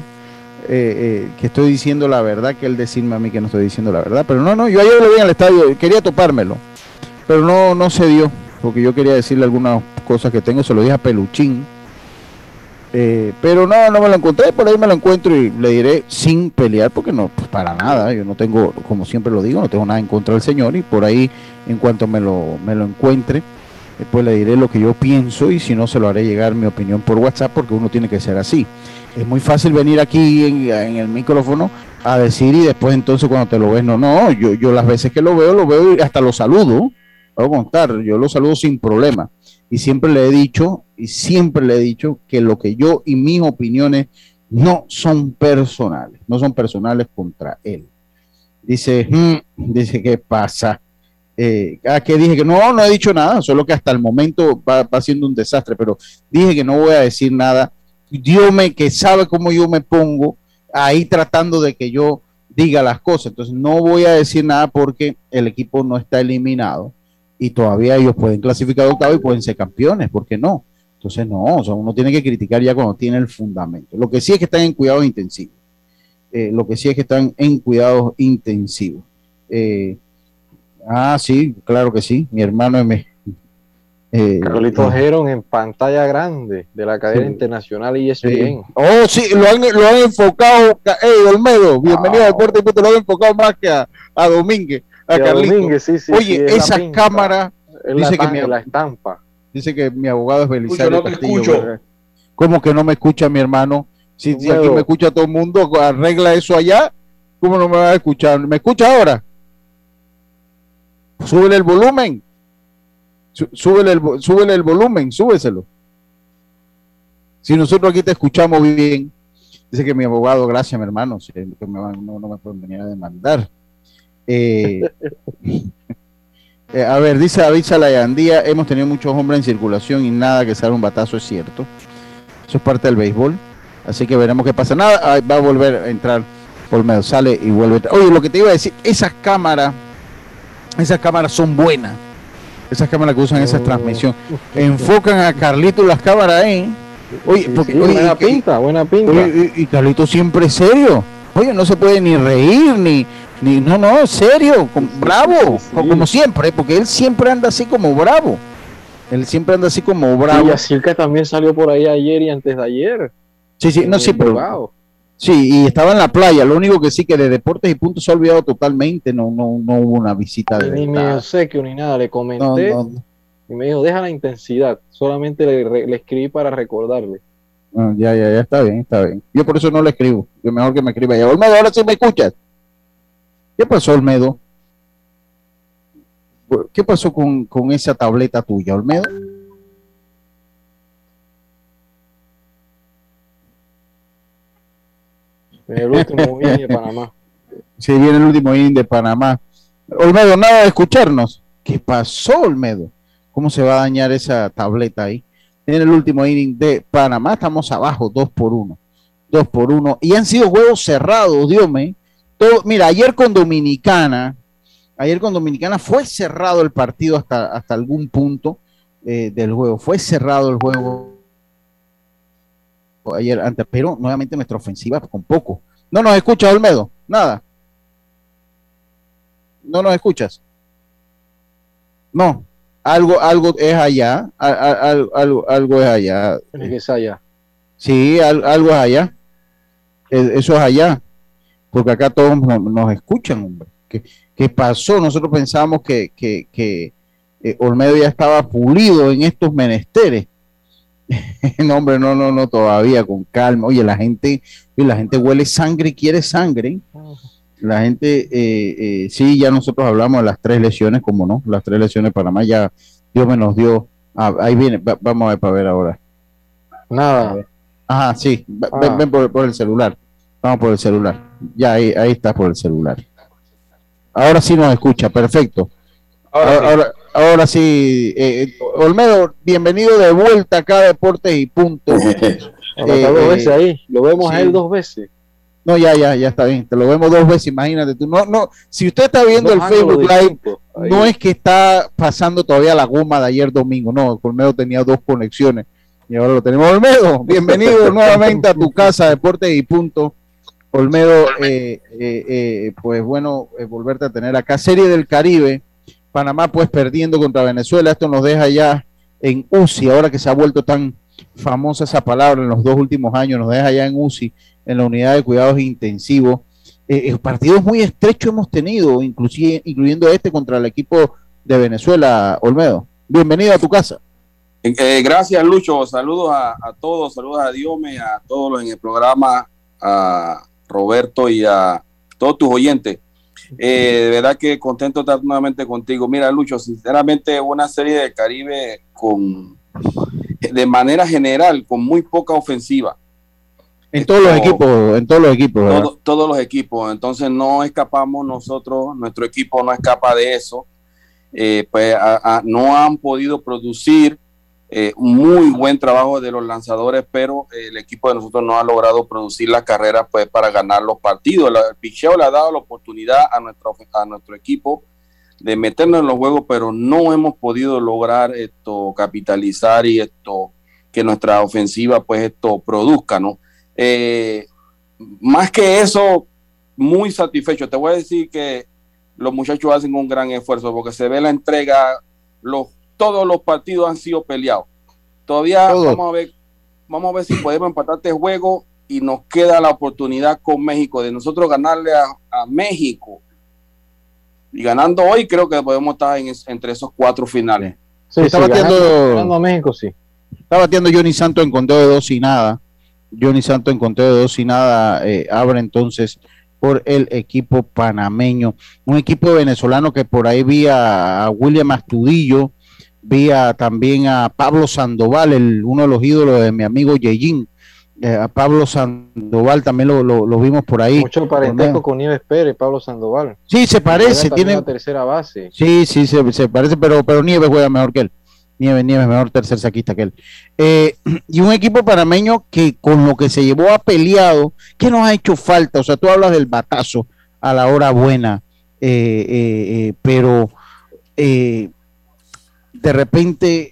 Speaker 1: eh, que estoy diciendo la verdad que el decirme a mí que no estoy diciendo la verdad. Pero no, no, yo ayer lo vi al estadio, quería topármelo, pero no, no se dio, porque yo quería decirle algunas cosas que tengo, se lo dije a Peluchín. Eh, pero no, no me lo encontré, por ahí me lo encuentro y le diré sin pelear, porque no, pues para nada, yo no tengo, como siempre lo digo, no tengo nada en contra del señor y por ahí, en cuanto me lo, me lo encuentre, Después le diré lo que yo pienso y si no se lo haré llegar mi opinión por WhatsApp porque uno tiene que ser así. Es muy fácil venir aquí en, el micrófono a decir y después entonces cuando te lo ves, no, no, yo, yo las veces que lo veo, lo veo y hasta lo saludo. Voy a contar, yo lo saludo sin problema. Y siempre le he dicho, y siempre le he dicho que lo que yo y mis opiniones no son personales, no son personales contra él. Dice, hmm", dice, ¿qué pasa? Eh, que dije que no, no he dicho nada, solo que hasta el momento va, va, siendo un desastre, pero dije que no voy a decir nada. Dios me, que sabe cómo yo me pongo ahí tratando de que yo diga las cosas. Entonces no voy a decir nada porque el equipo no está eliminado y todavía ellos pueden clasificar octavo y pueden ser campeones, ¿por qué no? Entonces no, o sea, uno tiene que criticar ya cuando tiene el fundamento. Lo que sí es que están en cuidados intensivos. Eh, lo que sí es que están en cuidados intensivos. Eh, Ah, sí, claro que sí. Mi hermano M.
Speaker 2: Eh, Carlitos eh, en pantalla grande de la cadena internacional y
Speaker 1: Sí. Oh, sí, lo han, lo han enfocado. Hey, Olmedo, bienvenido a Deporte lo han enfocado más que a, a Domínguez. A, Carlitos. sí, sí, Oye, esa cámara. Dice que mi, la estampa. Dice que mi abogado es Belisario Castillo. ¿Cómo que no me escucha mi hermano? Si, si aquí me escucha todo el mundo, arregla eso allá. ¿Cómo no me va a escuchar? ¿Me escucha ahora? Súbele el volumen. Súbele el, súbele el volumen, súbeselo. Si nosotros aquí te escuchamos bien, dice que mi abogado, gracias, mi hermano, no, me pueden venir a demandar. Eh, eh, a ver, dice David Salayandía, hemos tenido muchos hombres en circulación y nada que sea un batazo, es cierto. Eso es parte del béisbol. Así que veremos qué pasa. Nada, va a volver a entrar Olmedo, sale y vuelve. Oye, lo que te iba a decir, esas cámaras esas cámaras son buenas. Esas cámaras que usan esa transmisión. Enfocan a Carlito las cámaras ahí. Oye, porque,
Speaker 2: Sí,
Speaker 1: oye,
Speaker 2: buena
Speaker 1: y-
Speaker 2: pinta, buena pinta.
Speaker 1: y, y Carlito siempre es serio. Oye, no se puede ni reír, ni, ni no, no, serio, bravo,
Speaker 2: sí.
Speaker 1: como siempre, porque él siempre anda así como bravo. Él siempre anda así como bravo.
Speaker 2: Y Yacirca también salió por ahí ayer y antes de ayer.
Speaker 1: Sí, sí, no, sí, pero,
Speaker 2: Wow.
Speaker 1: sí, y estaba en la playa. Lo único que sí que de deportes y puntos se ha olvidado totalmente. No, no, no hubo una visita de
Speaker 2: Ni me obsequio ni nada, le comenté
Speaker 1: no,
Speaker 2: y me dijo, deja la intensidad. Solamente le, le escribí para recordarle.
Speaker 1: No, ya, ya, ya está bien, está bien. Yo por eso no le escribo. Yo mejor que me escriba ya. Olmedo, ahora sí me escuchas. ¿Qué pasó, Olmedo? ¿Qué pasó con, con esa tableta tuya, Olmedo?
Speaker 2: El último inning de Panamá.
Speaker 1: Si viene el último inning de Panamá. Olmedo, nada de escucharnos. ¿Qué pasó, Olmedo? ¿Cómo se va a dañar esa tableta ahí? En el último inning de Panamá estamos abajo, 2 por 1. 2 por 1. Y han sido juegos cerrados, Dios mío. Mira, ayer con Dominicana, ayer con Dominicana fue cerrado el partido hasta, hasta algún punto eh, del juego. Fue cerrado el juego ayer antes, pero nuevamente nuestra ofensiva con poco. No nos escucha, Olmedo. Nada. No nos escuchas. No. Algo, algo es allá. a- a- al- algo, algo es allá.
Speaker 2: Ser allá.
Speaker 1: Sí, al- algo es allá. E- Eso es allá. Porque acá todos no- nos, escuchan, hombre. ¿Qué, qué pasó? Nosotros pensamos que, que, que, eh, Olmedo ya estaba pulido en estos menesteres. no, hombre, no, no, no, todavía con calma. Oye, la gente, la gente huele sangre y quiere sangre. La gente, eh, eh, sí, ya nosotros hablamos de las tres lesiones, como no, las tres lesiones de Panamá, ya Dios me nos dio. Ah, ahí viene, va- vamos a ver para ver ahora.
Speaker 2: Nada.
Speaker 1: Ajá, sí, va-
Speaker 2: Ah.
Speaker 1: ven, ven por, por el celular. Vamos por el celular. Ya ahí, ahí está por el celular. Ahora sí nos escucha, perfecto. Ahora, ahora, ahora sí, eh, eh, Olmedo, bienvenido de vuelta acá a Deportes y Punto.
Speaker 2: Está
Speaker 1: Eh,
Speaker 2: dos
Speaker 1: eh,
Speaker 2: veces ahí. Lo vemos a él dos veces.
Speaker 1: No, ya, ya, ya está bien. Te lo vemos dos veces, imagínate tú. No, no, si usted está viendo el Facebook Live, no es que está pasando todavía la goma de ayer domingo, no, Olmedo tenía dos conexiones y ahora lo tenemos. Olmedo, bienvenido nuevamente a tu casa, Deportes y Punto. Olmedo, eh, eh, eh, pues bueno, eh, volverte a tener acá. Serie del Caribe, Panamá pues perdiendo contra Venezuela, esto nos deja ya en UCI, ahora que se ha vuelto tan famosa esa palabra en los dos últimos años, nos deja ya en UCI, en la unidad de cuidados intensivos. Eh, eh, partidos muy estrechos hemos tenido, inclusive, incluyendo este contra el equipo de Venezuela, Olmedo. Bienvenido a tu casa.
Speaker 11: Eh, gracias, Lucho. Saludos a, todos, saludos a Diome, a todos los en el programa, a Roberto y a todos tus oyentes. Eh, de verdad que contento estar nuevamente contigo. Mira, Lucho, sinceramente una serie de Caribe con de manera general con muy poca ofensiva.
Speaker 1: En todos los equipos, en todos los equipos,
Speaker 11: todo- todos los equipos. Entonces no escapamos nosotros, nuestro equipo no escapa de eso. Eh, pues a- a- no han podido producir eh, un muy buen trabajo de los lanzadores, pero eh, el equipo de nosotros no ha logrado producir las carreras pues para ganar los partidos. La- El picheo le ha dado la oportunidad a nuestro, a nuestro equipo de meternos en los juegos, pero no hemos podido lograr esto capitalizar y esto que nuestra ofensiva pues esto produzca, ¿no? Eh, más que eso, muy satisfecho. Te voy a decir que los muchachos hacen un gran esfuerzo porque se ve la entrega, los, todos los partidos han sido peleados. Todavía vamos a ver, vamos a ver si podemos empatar este juego y nos queda la oportunidad con México de nosotros ganarle a, a México. Y ganando hoy, creo que podemos estar en es- entre esos cuatro finales.
Speaker 2: Sí,
Speaker 1: Está
Speaker 2: sí,
Speaker 1: bateando-
Speaker 2: ganando, ganando a México, sí.
Speaker 1: Está bateando Johnny Santos en conteo de dos y nada. Johnny Santos en conteo de dos y nada eh, abre entonces por el equipo panameño. Un equipo venezolano que por ahí vi a, a William Astudillo, vi a- también a Pablo Sandoval, el, uno de los ídolos de mi amigo Yeyin. Eh, a Pablo Sandoval también lo, lo- lo vimos por ahí.
Speaker 2: Mucho parentesco con Nieves Pérez, Pablo Sandoval.
Speaker 1: Sí, se parece, tiene,
Speaker 2: la tercera base.
Speaker 1: Sí, sí, se, se parece, pero, pero Nieves juega mejor que él. Nieves, Nieves, mejor tercer saquista que él. Eh, y un equipo panameño que con lo que se llevó ha peleado, que nos ha hecho falta. O sea, tú hablas del batazo a la hora buena, eh, eh, pero de repente,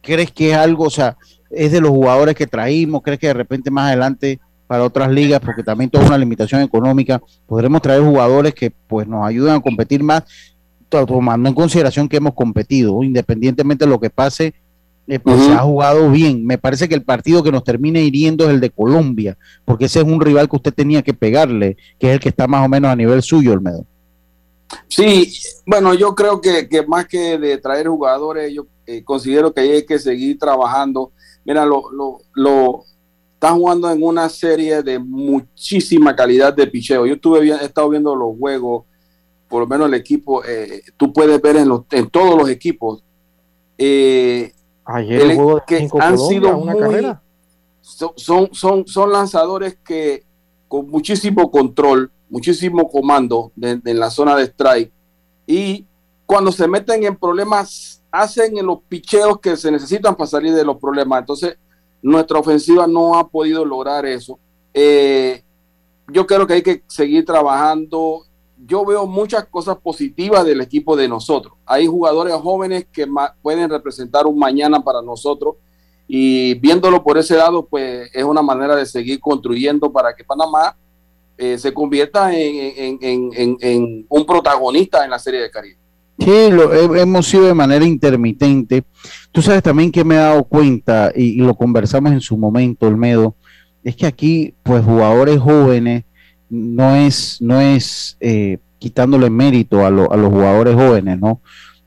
Speaker 1: ¿crees que es algo, o sea, es de los jugadores que traímos? ¿Crees que de repente más adelante para otras ligas, porque también toda una limitación económica, podremos traer jugadores que pues nos ayuden a competir más, tomando en consideración que hemos competido, independientemente de lo que pase, eh, pues se ha jugado bien. Me parece que el partido que nos termine hiriendo es el de Colombia, porque ese es un rival que usted tenía que pegarle, que es el que está más o menos a nivel suyo, Olmedo.
Speaker 11: Sí, bueno, yo creo que, más que de traer jugadores, yo eh, considero que hay que seguir trabajando. Mira, lo, lo, lo, están jugando en una serie de muchísima calidad de picheo. Yo estuve he estado viendo los juegos, por lo menos el equipo, eh, tú puedes ver en, los, en todos los equipos. Eh,
Speaker 2: Ayer el, juego de
Speaker 11: que han sido una carrera. Son, son, son lanzadores que con muchísimo control, muchísimo comando en la zona de strike y cuando se meten en problemas hacen en los picheos que se necesitan para salir de los problemas. Entonces, nuestra ofensiva no ha podido lograr eso. Eh, yo creo que hay que seguir trabajando. Yo veo muchas cosas positivas del equipo de nosotros. Hay jugadores jóvenes que pueden representar un mañana para nosotros y viéndolo por ese lado, pues es una manera de seguir construyendo para que Panamá eh, se convierta en, en, un protagonista en la Serie de Caribe.
Speaker 1: Sí, lo, hemos sido de manera intermitente. Tú sabes también que me he dado cuenta, y, lo conversamos en su momento, Olmedo, es que aquí, pues, jugadores jóvenes, no es, no es eh, quitándole mérito a, a los jugadores jóvenes, ¿no?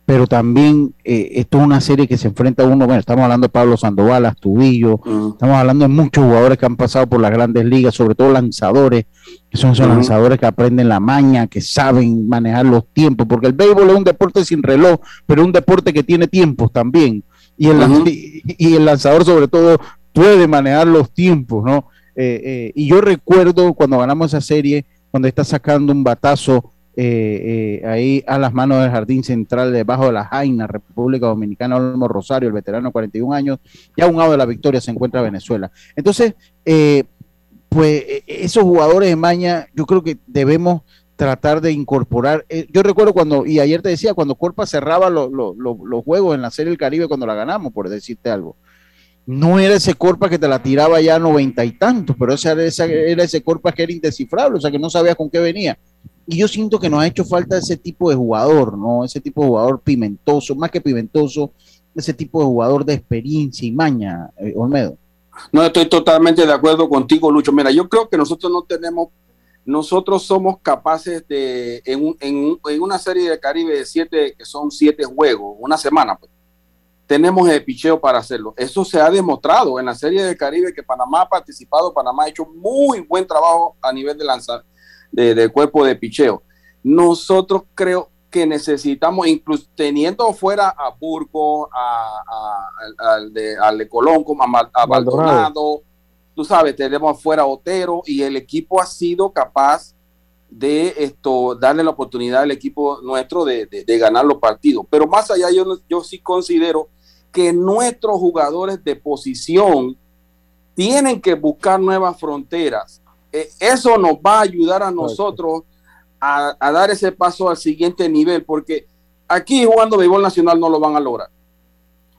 Speaker 1: pero también eh, esto es una serie que se enfrenta a uno, bueno, estamos hablando de Pablo Sandoval, Astudillo, mm. estamos hablando de muchos jugadores que han pasado por las grandes ligas, sobre todo lanzadores, que son esos lanzadores que aprenden la maña, que saben manejar los tiempos, porque el béisbol es un deporte sin reloj, pero un deporte que tiene tiempos también, y el, y el lanzador sobre todo puede manejar los tiempos, ¿no? Eh, eh, y yo recuerdo cuando ganamos esa serie, cuando está sacando un batazo eh, eh, ahí a las manos del Jardín Central debajo de la Jaina, República Dominicana, Olmo Rosario, el veterano de 41 años, y a un lado de la victoria se encuentra Venezuela. Entonces, eh, pues e, esos jugadores de Maña, yo creo que debemos tratar de incorporar. yo recuerdo cuando, y ayer te decía, cuando Corpa cerraba los juegos en la Serie del Caribe cuando la ganamos, por decirte algo no era ese Corpa que te la tiraba ya noventa y tantos, pero esa, esa, era ese Corpa que era indescifrable, o sea que no sabía con qué venía. Y yo siento que nos ha hecho falta ese tipo de jugador, ¿no? Ese tipo de jugador pimentoso, más que pimentoso, ese tipo de jugador de experiencia y maña, eh, Olmedo.
Speaker 11: No, estoy totalmente de acuerdo contigo, Lucho. Mira, yo creo que nosotros no tenemos, nosotros somos capaces de, en, en, en una serie de Caribe de siete, que son siete juegos, una semana, pues, tenemos el picheo para hacerlo. Eso se ha demostrado en la serie de Caribe que Panamá ha participado, Panamá ha hecho muy buen trabajo a nivel de lanzar, de, cuerpo de picheo. Nosotros creo que necesitamos, incluso teniendo fuera a Burgo, a, al, de, al Colón, a, a Maldonado, tú sabes, tenemos fuera a Otero y el equipo ha sido capaz de esto darle la oportunidad al equipo nuestro de, ganar los partidos. Pero más allá, yo, yo sí considero que nuestros jugadores de posición tienen que buscar nuevas fronteras eh, eso nos va a ayudar a nosotros a, dar ese paso al siguiente nivel, porque aquí jugando béisbol nacional no lo van a lograr.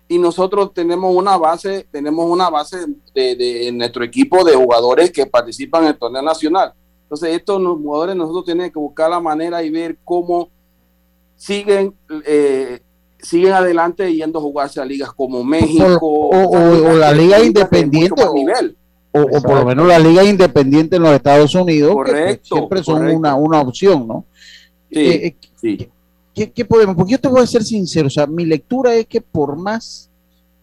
Speaker 11: Y nosotros tenemos una base, tenemos una base de, nuestro equipo de jugadores que participan en el torneo nacional. Entonces, estos jugadores nosotros tenemos que buscar la manera y ver cómo siguen eh, siguen adelante yendo a jugarse a ligas como México
Speaker 1: o, la liga independiente nivel. o, por lo menos la liga independiente en los Estados Unidos, que siempre son una, una, opción, ¿no?
Speaker 11: Sí, eh,
Speaker 1: eh, ¿qué, podemos? Porque yo te voy a ser sincero, o sea, mi lectura es que por más,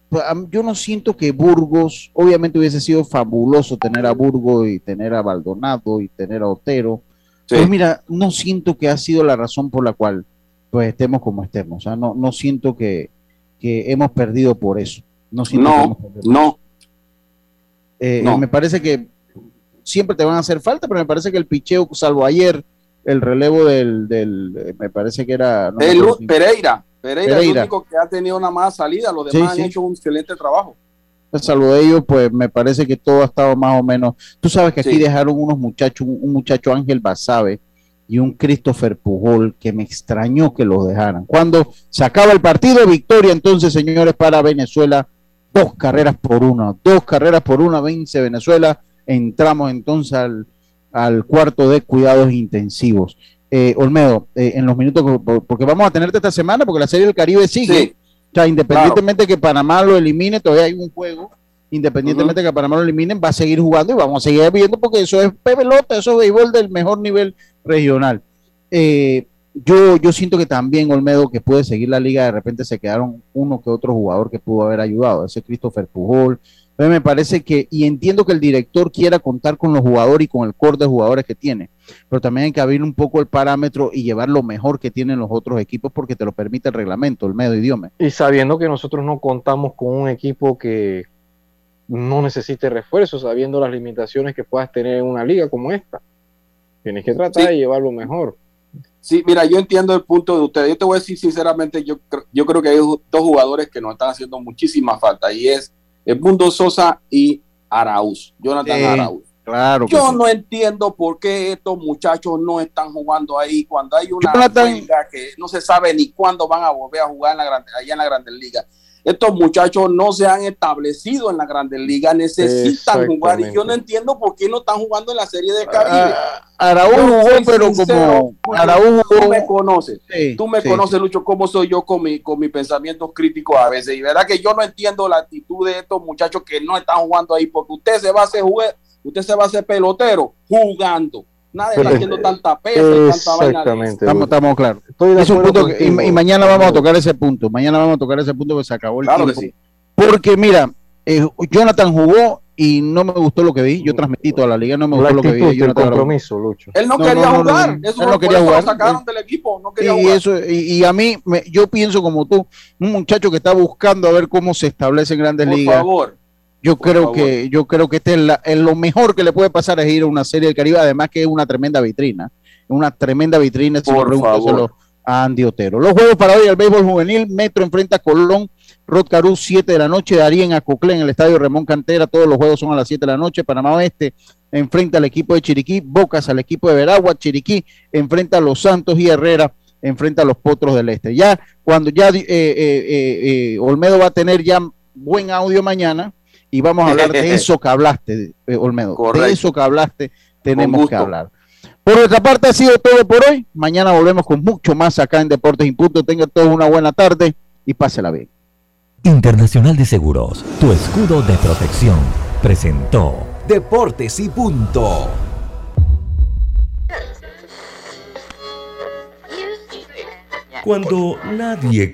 Speaker 1: pues, yo no siento que Burgos, obviamente hubiese sido fabuloso tener a Burgos y tener a Baldonado y tener a Otero, pero mira, no siento que ha sido la razón por la cual pues estemos como estemos, o sea, no, no siento que, que hemos perdido por eso. No,
Speaker 11: no, no,
Speaker 1: eh, me parece que siempre te van a hacer falta, pero me parece que el picheo, salvo ayer, el relevo del, eh, me parece que era...
Speaker 11: Pereira, Pereira, es el único que ha tenido una más salida, los demás han hecho un excelente trabajo.
Speaker 1: Salvo de ellos, pues me parece que todo ha estado más o menos. Tú sabes que aquí dejaron unos muchachos, un, muchacho Ángel Basabe, y un Christopher Pujol que me extrañó que lo dejaran. Cuando se acaba el partido, victoria entonces, señores, para Venezuela, dos carreras por una, dos carreras por una, vence Venezuela, entramos entonces al, al cuarto de cuidados intensivos. Eh, Olmedo, eh, en los minutos, porque vamos a tenerte esta semana, porque la Serie del Caribe sigue. O sea, independientemente que Panamá lo elimine, todavía hay un juego. Independientemente de que Panamá lo eliminen, va a seguir jugando y vamos a seguir viendo porque eso es pelota, eso es béisbol del mejor nivel regional. Eh, yo, yo siento que también Olmedo, que puede seguir la liga, de repente se quedaron uno que otro jugador que pudo haber ayudado. Ese Christopher Pujol, me parece que, y entiendo que el director quiera contar con los jugadores y con el core de jugadores que tiene, pero también hay que abrir un poco el parámetro y llevar lo mejor que tienen los otros equipos porque te lo permite el reglamento, el medio idioma.
Speaker 2: Y sabiendo que nosotros no contamos con un equipo que no necesite refuerzos, sabiendo las limitaciones que puedas tener en una liga como esta. Tienes que tratar de llevarlo mejor.
Speaker 11: Sí, mira, yo entiendo el punto de ustedes. Yo te voy a decir sinceramente, yo, yo creo que hay dos jugadores que nos están haciendo muchísima falta y es el Mundo Sosa y Arauz, Jonathan Arauz.
Speaker 1: Claro.
Speaker 11: Yo no entiendo por qué estos muchachos no están jugando ahí cuando hay una liga que no se sabe ni cuándo van a volver a jugar en la allá en la Grandes Ligas estos muchachos no se han establecido en la Grandes Ligas, necesitan jugar y yo no entiendo por qué no están jugando en la Serie de Caribe.
Speaker 1: Ah, Araújo jugó, pero como Araújo
Speaker 11: tú me conoces, tú me conoces, Lucho, cómo soy yo con, mi, con mis pensamientos críticos a veces. Y verdad que yo no entiendo la actitud de estos muchachos que no están jugando ahí, porque usted se va a hacer jugar, usted se va a hacer pelotero jugando. Nadie está haciendo tanta pesa y tanta vaina.
Speaker 1: Estamos, estamos claros. y, mañana vamos a tocar ese punto. Mañana vamos a tocar ese punto que se acabó el tiempo. Porque mira, eh, Jonathan jugó y no me gustó lo que vi. Yo transmití toda la liga, no me gustó lo que vi.
Speaker 2: Jonathan compromiso, Lucho.
Speaker 11: Él no, quería jugar. Eso él no quería jugar. Lo sacaron del equipo. No quería y, jugar.
Speaker 1: Eso, y, a mí, me, yo pienso como tú, un muchacho que está buscando a ver cómo se establece en grandes ligas. Por favor yo creo que yo creo que este es, lo mejor que le puede pasar es ir a una serie del Caribe, además que es una tremenda vitrina, una tremenda vitrina. Si Por favor. a Andy Otero. Los juegos para hoy, el béisbol juvenil, Metro enfrenta a Colón, Rod Caru 7 de la noche, Darien a Coclé en el estadio Ramón Cantera, todos los juegos son a las 7 de la noche, Panamá Oeste enfrenta al equipo de Chiriquí, Bocas al equipo de Veragua, Chiriquí enfrenta a los Santos y Herrera enfrenta a los Potros del Este. Ya cuando ya eh, eh, eh, Olmedo va a tener ya buen audio mañana, y vamos a hablar de eso que hablaste, eh, Olmedo. De eso que hablaste, tenemos que hablar. Por otra parte, ha sido todo por hoy. Mañana volvemos con mucho más acá en Deportes Impunto. Tengan todos una buena tarde y pásela bien.
Speaker 7: Internacional de Seguros, tu escudo de protección, presentó
Speaker 8: Deportes y Punto. Cuando nadie